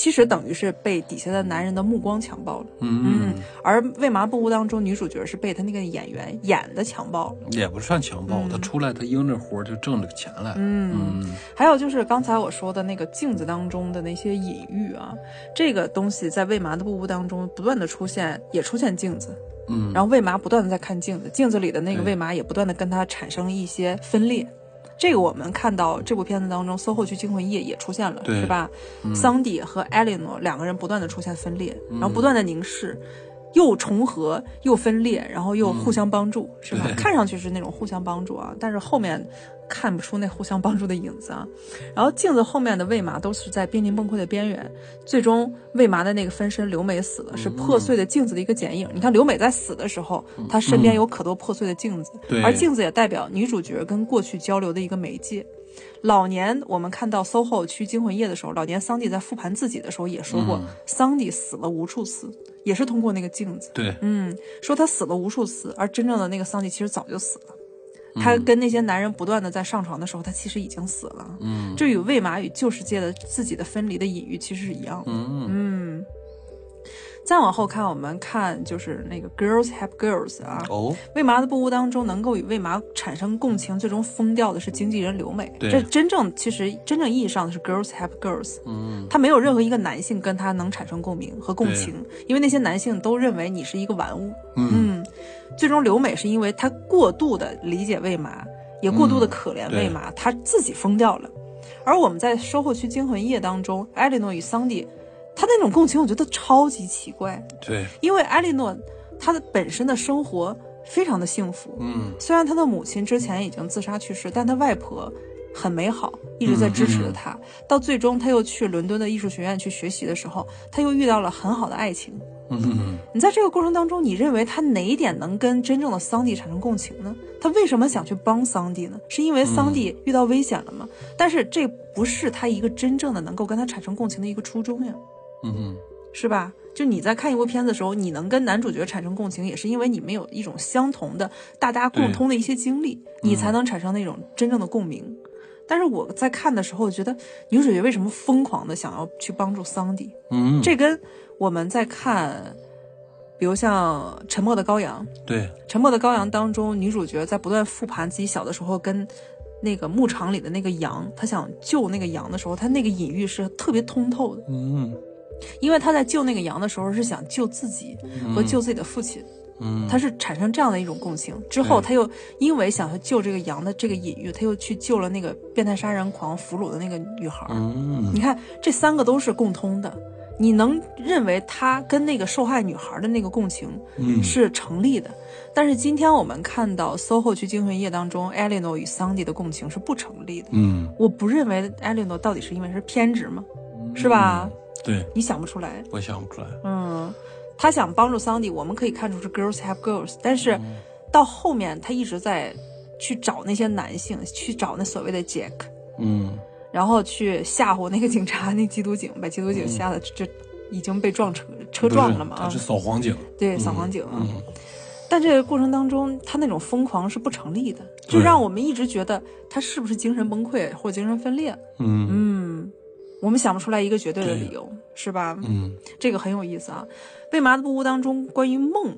Speaker 1: 其实等于是被底下的男人的目光强暴了。
Speaker 2: 嗯
Speaker 1: 嗯，而为麻布屋当中女主角是被她那个演员演的强暴了。
Speaker 2: 也不算强暴，他出来她应着活儿就挣这个钱来。
Speaker 1: 嗯，
Speaker 2: 嗯
Speaker 1: 还有就是刚才我说的那个镜子当中的那些隐喻啊，这个东西在为麻的布屋当中不断的出现，也出现镜子。
Speaker 2: 嗯，
Speaker 1: 然后魏麻不断的在看镜子，镜子里的那个
Speaker 2: 对
Speaker 1: 魏麻也不断的跟他产生一些分裂。这个我们看到这部片子当中，，SOHO 区惊魂夜也出现了，
Speaker 2: 对
Speaker 1: 是吧？桑迪和艾莉诺两个人不断的出现分裂，然后不断的凝视，又重合又分裂，然后又互相帮助，是吧？看上去是那种互相帮助啊，但是后面看不出那互相帮助的影子啊。然后镜子后面的魏麻都是在濒临崩溃的边缘，最终魏麻的那个分身刘美死了，是破碎的镜子的一个剪影。你看刘美在死的时候，她身边有可多破碎的镜子，
Speaker 2: 对
Speaker 1: 而镜子也代表女主角跟过去交流的一个媒介。老年我们看到 SOHO 区惊魂夜的时候，老年桑迪在复盘自己的时候也说过，桑迪死了无数次，也是通过那个镜子。
Speaker 2: 对，
Speaker 1: 嗯，说他死了无数次，而真正的那个桑迪其实早就死了。他跟那些男人不断的在上床的时候，她其实已经死了。
Speaker 2: 嗯
Speaker 1: 这与魏玛与旧世界的自己的分离的隐喻其实是一样的。
Speaker 2: 嗯
Speaker 1: 嗯，再往后看，我们看就是那个 Girls Help Girls 啊，
Speaker 2: 哦，
Speaker 1: 魏麻的布屋当中，能够与魏麻产生共情，最终疯掉的是经纪人刘美。
Speaker 2: 对。
Speaker 1: 这真正其实真正意义上的是 Girls Help Girls。
Speaker 2: 嗯。
Speaker 1: 他没有任何一个男性跟他能产生共鸣和共情，因为那些男性都认为你是一个玩物。
Speaker 2: 嗯。
Speaker 1: 嗯，最终刘美是因为她过度的理解魏麻，也过度的可怜魏
Speaker 2: 嗯。
Speaker 1: 麻，她自己疯掉了。而我们在《收获区惊魂夜》当中，艾莉诺与桑迪，她那种共情，我觉得超级奇怪，
Speaker 2: 对，
Speaker 1: 因为艾莉诺她的本身的生活非常的幸福，
Speaker 2: 嗯
Speaker 1: 虽然她的母亲之前已经自杀去世，但她外婆很美好，一直在支持着她。到最终，她又去伦敦的艺术学院去学习的时候，她又遇到了很好的爱情。
Speaker 2: 嗯
Speaker 1: 你在这个过程当中，你认为他哪一点能跟真正的桑迪产生共情呢？他为什么想去帮桑迪呢？是因为桑迪遇到危险了吗？但是这不是他一个真正的能够跟他产生共情的一个初衷呀，
Speaker 2: 嗯
Speaker 1: 是吧？就你在看一部片子的时候，你能跟男主角产生共情，也是因为你们有一种相同的、大家共通的一些经历，你才能产生那种真正的共鸣。但是我在看的时候，觉得女主角为什么疯狂的想要去帮助桑迪？
Speaker 2: 嗯，
Speaker 1: 这跟我们在看，比如像《沉默的羔羊》，
Speaker 2: 对，《
Speaker 1: 沉默的羔羊》当中，女主角在不断复盘自己小的时候跟那个牧场里的那个羊，她想救那个羊的时候，她那个隐喻是特别通透的，
Speaker 2: 嗯
Speaker 1: 因为他在救那个羊的时候是想救自己和救自己的父亲，
Speaker 2: 嗯，
Speaker 1: 他是产生这样的一种共情。之后，他又因为想要救这个羊的这个隐喻，他又去救了那个变态杀人狂俘虏的那个女孩。
Speaker 2: 嗯
Speaker 1: 你看，这三个都是共通的。你能认为他跟那个受害女孩的那个共情
Speaker 2: 嗯
Speaker 1: 是成立的，但是今天我们看到《SOHO 区惊魂夜》当中，，Eleanor 与 Sandy 的共情是不成立的。
Speaker 2: 嗯，
Speaker 1: 我不认为 Eleanor 到底是因为是偏执吗？是吧？
Speaker 2: 对，
Speaker 1: 你想不出来。
Speaker 2: 我想不出来。
Speaker 1: 嗯，他想帮助桑迪，我们可以看出是 girls have girls，但是到后面他一直在去找那些男性，去找那所谓的 Jack，
Speaker 2: 嗯。
Speaker 1: 然后去吓唬那个警察，那缉毒警，把缉毒警吓得就已经被撞车车撞了嘛啊
Speaker 2: 他是，扫黄警，
Speaker 1: 对，扫黄警啊。
Speaker 2: 嗯。
Speaker 1: 但这个过程当中，他那种疯狂是不成立的，就让我们一直觉得他是不是精神崩溃或精神分裂。
Speaker 2: 嗯。
Speaker 1: 嗯，我们想不出来一个绝对的理由，是吧？
Speaker 2: 嗯
Speaker 1: 这个很有意思啊。被麻的布屋当中关于梦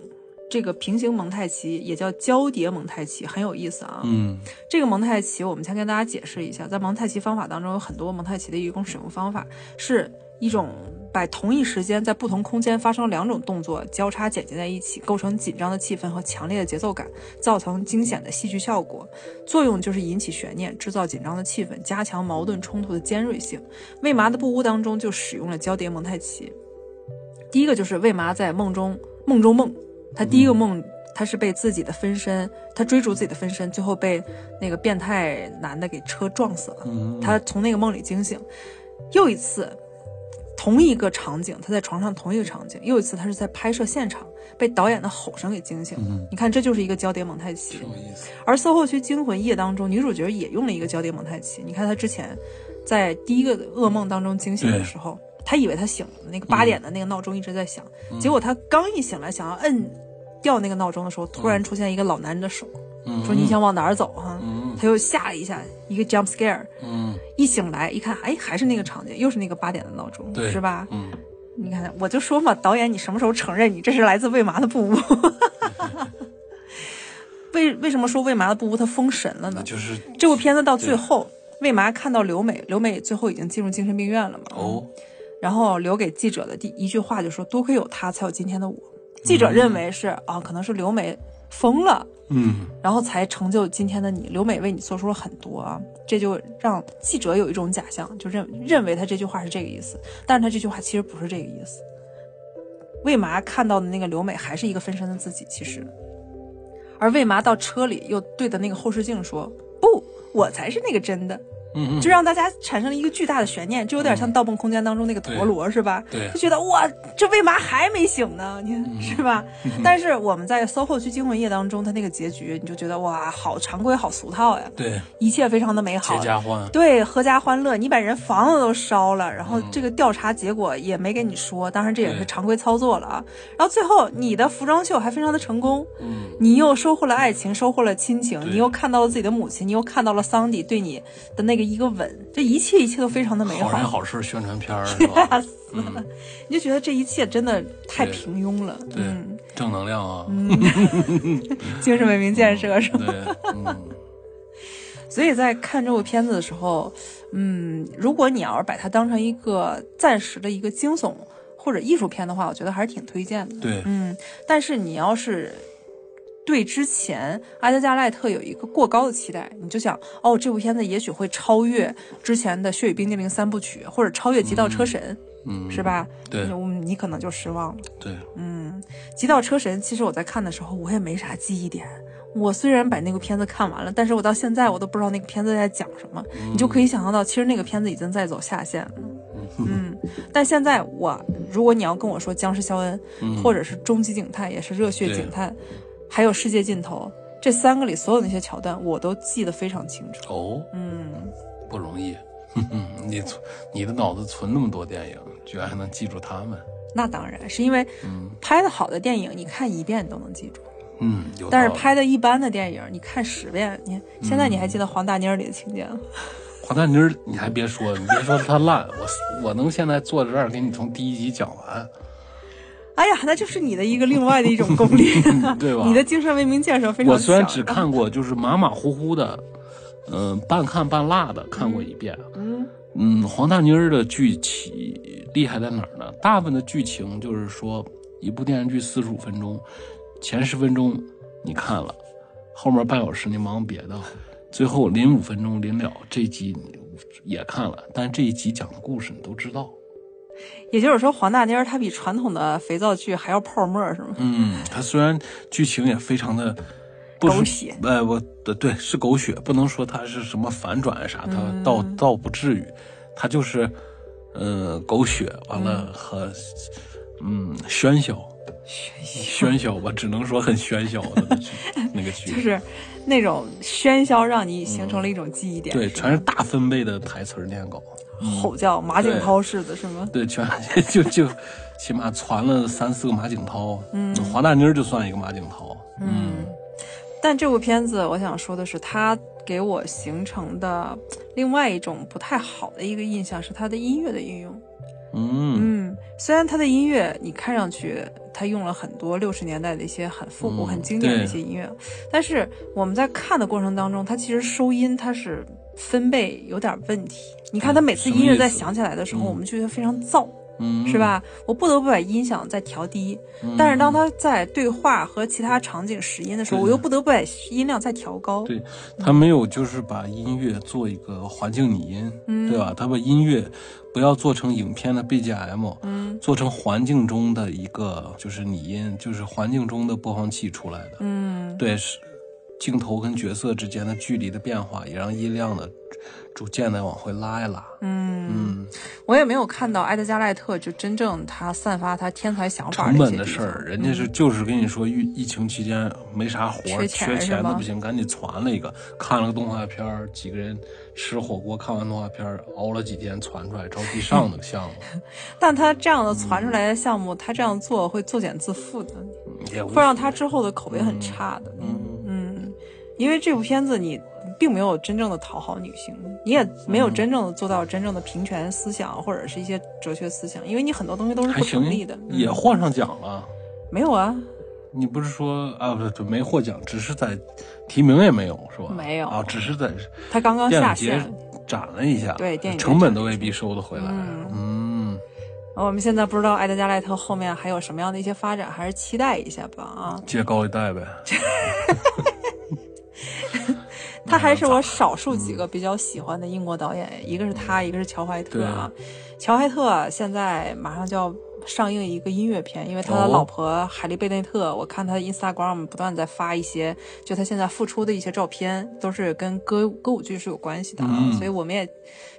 Speaker 1: 这个平行蒙太奇，也叫交叠蒙太奇，很有意思啊。
Speaker 2: 嗯
Speaker 1: 这个蒙太奇，我们先跟大家解释一下，在蒙太奇方法当中有很多蒙太奇的一种使用方法，是一种把同一时间在不同空间发生两种动作交叉剪辑在一起，构成紧张的气氛和强烈的节奏感，造成惊险的戏剧效果。作用就是引起悬念，制造紧张的气氛，加强矛盾冲突的尖锐性。魏麻的布屋当中就使用了交叠蒙太奇。第一个就是魏麻在梦中梦中梦，他第一个梦。他是被自己的分身，他追逐自己的分身，最后被那个变态男的给车撞死了。
Speaker 2: 嗯，
Speaker 1: 他从那个梦里惊醒，又一次，同一个场景，他在床上同一个场景，又一次他是在拍摄现场被导演的吼声给惊醒。
Speaker 2: 嗯
Speaker 1: 你看，这就是一个交叠蒙太奇
Speaker 2: 挺。有意思，
Speaker 1: 而《搜后区惊魂夜》当中，女主角也用了一个交叠蒙太奇。你看她之前在第一个噩梦当中惊醒的时候，她以为她醒了，那个八点的那个闹钟一直在响，结果她刚一醒来想要摁掉那个闹钟的时候，突然出现一个老男人的手，
Speaker 2: 嗯
Speaker 1: 说你想往哪儿走哈？
Speaker 2: 嗯
Speaker 1: 她又吓了一下，一个 jump scare。
Speaker 2: 嗯
Speaker 1: 一醒来一看，哎，还是那个场景，又是那个八点的闹钟，
Speaker 2: 对
Speaker 1: 是吧？
Speaker 2: 嗯
Speaker 1: 你看，我就说嘛，导演，你什么时候承认你这是来自魏麻的布屋？为为什么说魏麻的布屋它封神了呢？
Speaker 2: 就是
Speaker 1: 这部片子到最后，魏麻看到刘美，刘美最后已经进入精神病院了嘛？
Speaker 2: 哦，
Speaker 1: 然后留给记者的第一句话就说：“多亏有他，才有今天的我。”记者认为是啊，可能是刘美疯了，
Speaker 2: 嗯
Speaker 1: 然后才成就今天的你。刘美为你做出了很多啊，这就让记者有一种假象，就认认为他这句话是这个意思，但是他这句话其实不是这个意思。魏麻看到的那个刘美还是一个分身的自己，其实，而魏麻到车里又对着那个后视镜说：“不，我才是那个真的。”
Speaker 2: 嗯
Speaker 1: 就让大家产生了一个巨大的悬念，就有点像《盗梦空间》当中那个陀螺，是吧？
Speaker 2: 对。
Speaker 1: 就觉得哇，这为嘛还没醒呢？你看是吧？但是我们在《SOHO 区惊魂夜》当中，它那个结局，你就觉得哇，好常规，好俗套呀，
Speaker 2: 对，
Speaker 1: 一切非常的美好。
Speaker 2: 结。家欢，
Speaker 1: 对，阖家欢乐，你把人房子都烧了，然后这个调查结果也没给你说，当然这也是常规操作了啊。然后最后你的服装秀还非常的成功，
Speaker 2: 嗯。
Speaker 1: 你又收获了爱情，收获了亲情，你又看到了自己的母亲，你又看到了桑迪对你的那个一个吻，这一切一切都非常的美
Speaker 2: 好人
Speaker 1: 好，
Speaker 2: 好事宣传片儿 是吧？
Speaker 1: 吓死了！你就觉得这一切真的太平庸了，
Speaker 2: 对
Speaker 1: 嗯，，
Speaker 2: 正能量啊，
Speaker 1: 精神文明建设是吧？
Speaker 2: 对，嗯。
Speaker 1: 所以在看这部片子的时候，嗯，如果你要是把它当成一个暂时的一个惊悚或者艺术片的话，我觉得还是挺推荐的。
Speaker 2: 对，
Speaker 1: 嗯，但是你要是对之前阿德加·赖特有一个过高的期待，你就想，哦，这部片子也许会超越之前的《血与冰激凌》三部曲，或者超越《极道车神》
Speaker 2: 嗯，
Speaker 1: 是？吧？
Speaker 2: 对
Speaker 1: 嗯，你可能就失望了。
Speaker 2: 对，
Speaker 1: 嗯，《极道车神》其实我在看的时候，我也没啥记忆点。我虽然把那个片子看完了，但是我到现在我都不知道那个片子在讲什么。你就可以想象到，其实那个片子已经在走下线了。嗯，但现在我，如果你要跟我说《僵尸肖恩》或者是《终极警探》，也是《热血警探》，还有《世界尽头》这三个里所有那些桥段，我都记得非常清楚。
Speaker 2: 哦，
Speaker 1: 嗯，
Speaker 2: 不容易，你存你的脑子存那么多电影，居然还能记住他们，
Speaker 1: 那当然是因为拍的好的电影，你看一遍都能记住。
Speaker 2: 嗯，有
Speaker 1: 但是拍的一般的电影，你看十遍，你现在你还记得黄大妮儿里的情节吗？
Speaker 2: 黄大妮儿，你还别说，你别说它烂，我我能现在坐在这儿给你从第一集讲完，
Speaker 1: 哎呀，那就是你的一个另外的一种功力，
Speaker 2: 对吧？
Speaker 1: 你的精神文明建设非常强。
Speaker 2: 我虽然只看过就是马马虎虎的，嗯、半看半落的看过一遍，
Speaker 1: 嗯
Speaker 2: 嗯，黄大妮儿的剧情厉害在哪儿呢？大部分的剧情就是说，一部电视剧四十五分钟，前十分钟你看了，后面半小时你忙别的，最后临五分钟临了这一集你也看了，但这一集讲的故事你都知道。
Speaker 1: 也就是说，黄大妮儿她比传统的肥皂剧还要泡沫，是吗？
Speaker 2: 嗯，它虽然剧情也非常的不
Speaker 1: 狗血，
Speaker 2: 呃，我的对是狗血，不能说它是什么反转啥，它
Speaker 1: 嗯
Speaker 2: 倒倒不至于，它就是，呃，狗血完了和嗯喧嚣，喧嚣吧，只能说很喧嚣的那剧 那个剧，
Speaker 1: 就是那种喧嚣，让你形成了一种记忆点。
Speaker 2: 对，全是大分贝的台词儿念稿，
Speaker 1: 吧吼叫，马景涛式的是吗？
Speaker 2: 对，全就就起码传了三四个马景涛，嗯，黄大妮儿就算一个马景涛，嗯。
Speaker 1: 但这部片子，我想说的是，它给我形成的另外一种不太好的一个印象是它的音乐的运用。
Speaker 2: 嗯。
Speaker 1: 嗯，虽然它的音乐你看上去它用了很多六十年代的一些很复古、
Speaker 2: 嗯
Speaker 1: 很经典的一些音乐，但是我们在看的过程当中，它其实收音它是分贝有点问题。你看他每次音乐在响起来的时候，
Speaker 2: 嗯
Speaker 1: 我们就觉得非常燥。
Speaker 2: 嗯，
Speaker 1: 是？吧？我不得不把音响再调低，
Speaker 2: 嗯
Speaker 1: 但是当他在对话和其他场景使音的时候，我又不得不把音量再调高。
Speaker 2: 对他没有就是把音乐做一个环境拟音，
Speaker 1: 嗯
Speaker 2: 对吧？他把音乐不要做成影片的 BGM，
Speaker 1: 嗯
Speaker 2: 做成环境中的一个就是拟音，就是环境中的播放器出来的。
Speaker 1: 嗯，
Speaker 2: 对，是镜头跟角色之间的距离的变化，也让音量的逐渐的往回拉一拉。
Speaker 1: 嗯，
Speaker 2: 嗯，
Speaker 1: 我也没有看到埃德加·赖特就真正他散发他天才想法
Speaker 2: 成本
Speaker 1: 的
Speaker 2: 事儿，人家是就是跟你说疫疫情期间没啥活儿，
Speaker 1: 缺钱
Speaker 2: 的不行，赶紧攒了一个，看了个动画片儿，几个人吃火锅，看完动画片儿，熬了几天攒出来，着急上的项目，
Speaker 1: 但他这样的传出来的项目，他这样做会作茧自缚的，
Speaker 2: 也
Speaker 1: 会让他之后的口碑很差的。
Speaker 2: 嗯
Speaker 1: 嗯，因为这部片子你并没有真正的讨好女性，你也没有真正的做到真正的平权思想或者是一些哲学思想，因为你很多东西都是不成立的。，嗯
Speaker 2: 也获上奖了。
Speaker 1: 没有啊，
Speaker 2: 你不是说啊，不是，就没获奖，只是在提名也没有，是吧？
Speaker 1: 没有
Speaker 2: 啊，只是在
Speaker 1: 他刚刚下线。
Speaker 2: 展了一下，
Speaker 1: 对电影
Speaker 2: 成本都未必收得回来。
Speaker 1: 嗯
Speaker 2: 嗯，
Speaker 1: 我们现在不知道埃德加·赖特后面还有什么样的一些发展，还是期待一下吧啊。
Speaker 2: 借高利贷呗。
Speaker 1: 他还是我少数几个比较喜欢的英国导演，一个是他，一个是乔怀特啊。乔怀特现在马上就要上映一个音乐片，因为他的
Speaker 2: 哦
Speaker 1: 老婆海莉贝内特，我看他的 Instagram 不断在发一些，就他现在复出的一些照片，都是跟歌歌舞剧是有关系的啊。
Speaker 2: 嗯
Speaker 1: 所以我们也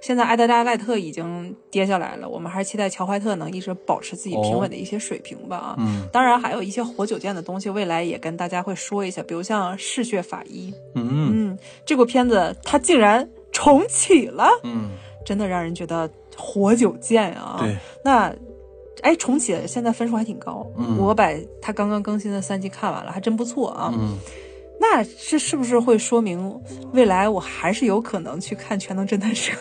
Speaker 1: 现在艾德加·赖特已经跌下来了，我们还是期待乔怀特能一直保持自己平稳的一些水平吧啊。
Speaker 2: 嗯
Speaker 1: 当然，还有一些活久见的东西，未来也跟大家会说一下，比如像《嗜血法医》，
Speaker 2: 嗯
Speaker 1: 嗯，这部片子它竟然重启了，
Speaker 2: 嗯，
Speaker 1: 真的让人觉得活久见啊。
Speaker 2: 对，
Speaker 1: 那。哎，重启现在分数还挺高，
Speaker 2: 嗯
Speaker 1: 我把它刚刚更新的三集看完了，还真不错啊。
Speaker 2: 嗯，
Speaker 1: 那这是不是会说明未来我还是有可能去看《全能侦探社》，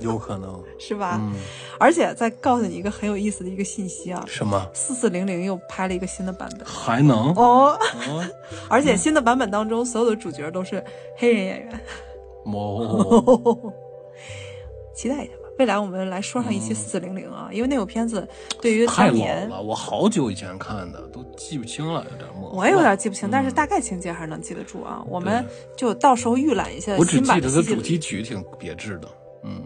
Speaker 2: 有可能。
Speaker 1: 是吧？
Speaker 2: 嗯，
Speaker 1: 而且再告诉你一个很有意思的一个信息啊，
Speaker 2: 什么
Speaker 1: 四四零零又拍了一个新的版本
Speaker 2: 还能？
Speaker 1: 哦，
Speaker 2: 哦，
Speaker 1: 而且新的版本当中所有的主角都是黑人演员，
Speaker 2: 哦，
Speaker 1: 期待一下吧。未来我们来说上一期四四零零啊，因为那部片子对于
Speaker 2: 太老了，我好久以前看的，都记不清了，有点模糊。
Speaker 1: 我也有点记不清，
Speaker 2: 嗯
Speaker 1: 但是大概情节还是能记得住啊。我们就到时候预览一下新
Speaker 2: 我只记
Speaker 1: 版的西西里
Speaker 2: 得它主题曲挺别致的，嗯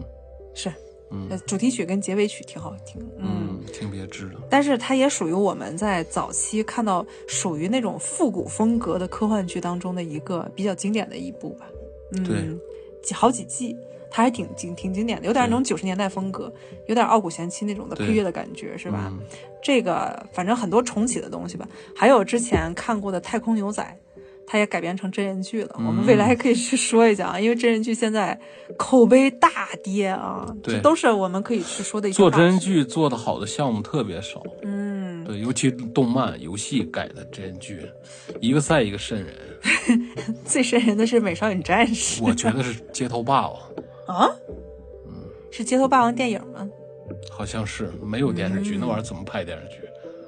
Speaker 1: 是，
Speaker 2: 嗯
Speaker 1: 呃主题曲跟结尾曲挺好听，嗯。
Speaker 2: 嗯，挺别致的。
Speaker 1: 但是它也属于我们在早期看到属于那种复古风格的科幻剧当中的一个比较经典的一部吧。嗯，
Speaker 2: 对
Speaker 1: 几好几季，它还挺经挺经典的，有点那种九十年代风格，有点傲骨贤妻那种的配乐的感觉，是吧？
Speaker 2: 嗯
Speaker 1: 这个反正很多重启的东西吧，还有之前看过的《太空牛仔》。它也改编成真人剧了，我们未来还可以去说一下啊，因为真人剧现在口碑大跌啊，
Speaker 2: 对
Speaker 1: 这都是我们可以去说的一些
Speaker 2: 做真人。剧做的好的项目特别少，
Speaker 1: 嗯，
Speaker 2: 对，尤其动漫、游戏改的真人剧，一个赛一个瘆人。
Speaker 1: 最瘆人的是《美少女战士》
Speaker 2: 我觉得是街头霸王，
Speaker 1: 啊，嗯是街头霸王电影吗？
Speaker 2: 好像是没有电视剧，
Speaker 1: 嗯
Speaker 2: 那玩意儿怎么拍电视剧？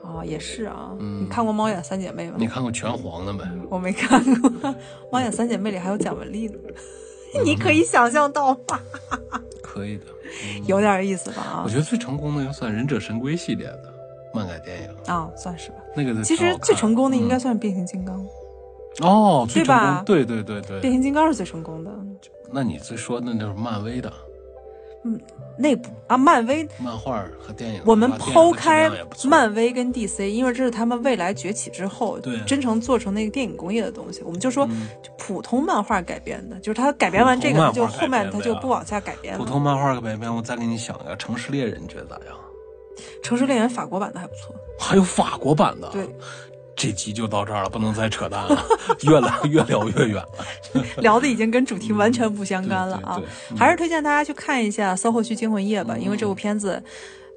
Speaker 1: 哦，也是啊。
Speaker 2: 嗯
Speaker 1: 你看过《猫眼三姐妹》吗？
Speaker 2: 你看过拳皇的没？
Speaker 1: 我没看过，《猫眼三姐妹》里还有蒋雯丽呢，你可以想象到吧？
Speaker 2: 可以的。
Speaker 1: 有点意思吧？啊
Speaker 2: 我觉得最成功的要算《忍者神龟》系列的漫改电影，
Speaker 1: 啊，算是吧。
Speaker 2: 那个
Speaker 1: 其实最成功的应该
Speaker 2: 嗯
Speaker 1: 算是变形金刚，
Speaker 2: 哦，最成
Speaker 1: 对吧，
Speaker 2: 对对对对。
Speaker 1: 变形金刚是最成功的
Speaker 2: 那你最说的那就是漫威的
Speaker 1: 嗯，那部啊。漫威，
Speaker 2: 漫画和电影，
Speaker 1: 我们抛开漫威跟 DC，因为这是他们未来崛起之后
Speaker 2: 对
Speaker 1: 真诚做成那个电影工业的东西，我们就说普通漫画改编的，就是他改编完这个，他就后面他就不往下改编了。
Speaker 2: 普通漫画改编，我再给你想一个《城市猎人》，你觉得咋样？
Speaker 1: 城市猎人法国版的还不错。
Speaker 2: 还有法国版的。
Speaker 1: 对，
Speaker 2: 这集就到这儿了，不能再扯淡了，越来越聊越远了。
Speaker 1: 聊的已经跟主题完全不相干了啊还是推荐大家去看一下《SOHO 区惊魂夜》吧，因为这部片子。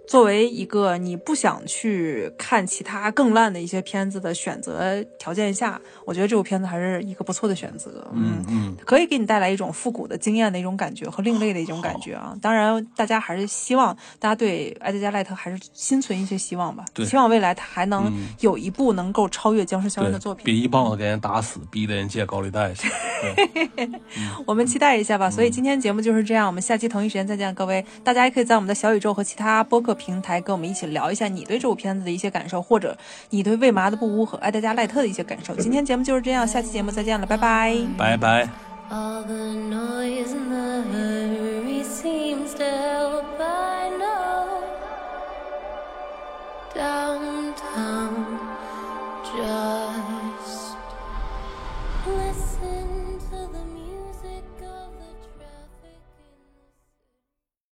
Speaker 1: 作为一个你不想去看其他更烂的一些片子的选择条件下，我觉得这部片子还是一个不错的选择。
Speaker 2: 嗯嗯，
Speaker 1: 可以给你带来一种复古的惊艳的一种感觉和另类的一种感觉啊！当然，大家还是希望大家对埃德加·赖特还是心存一些希望吧，
Speaker 2: 对
Speaker 1: 希望未来他还能
Speaker 2: 嗯
Speaker 1: 有一部能够超越《僵尸肖恩》的作，品。
Speaker 2: 别一棒子给人打死，逼得人借高利贷去。对，
Speaker 1: 我们期待一下吧。
Speaker 2: 嗯
Speaker 1: 所以今天节目就是这样，我们下期同一时间再见，各位。大家也可以在我们的小宇宙和其他播客平台跟我们一起聊一下你对这部片子的一些感受，或者你对《为麻子不污》和《爱德加·赖特》的一些感受。今天节目就是这样，下期节目再见了，拜拜，
Speaker 2: 拜拜。
Speaker 3: All the noise the hurry seems to help. I know. Downtown.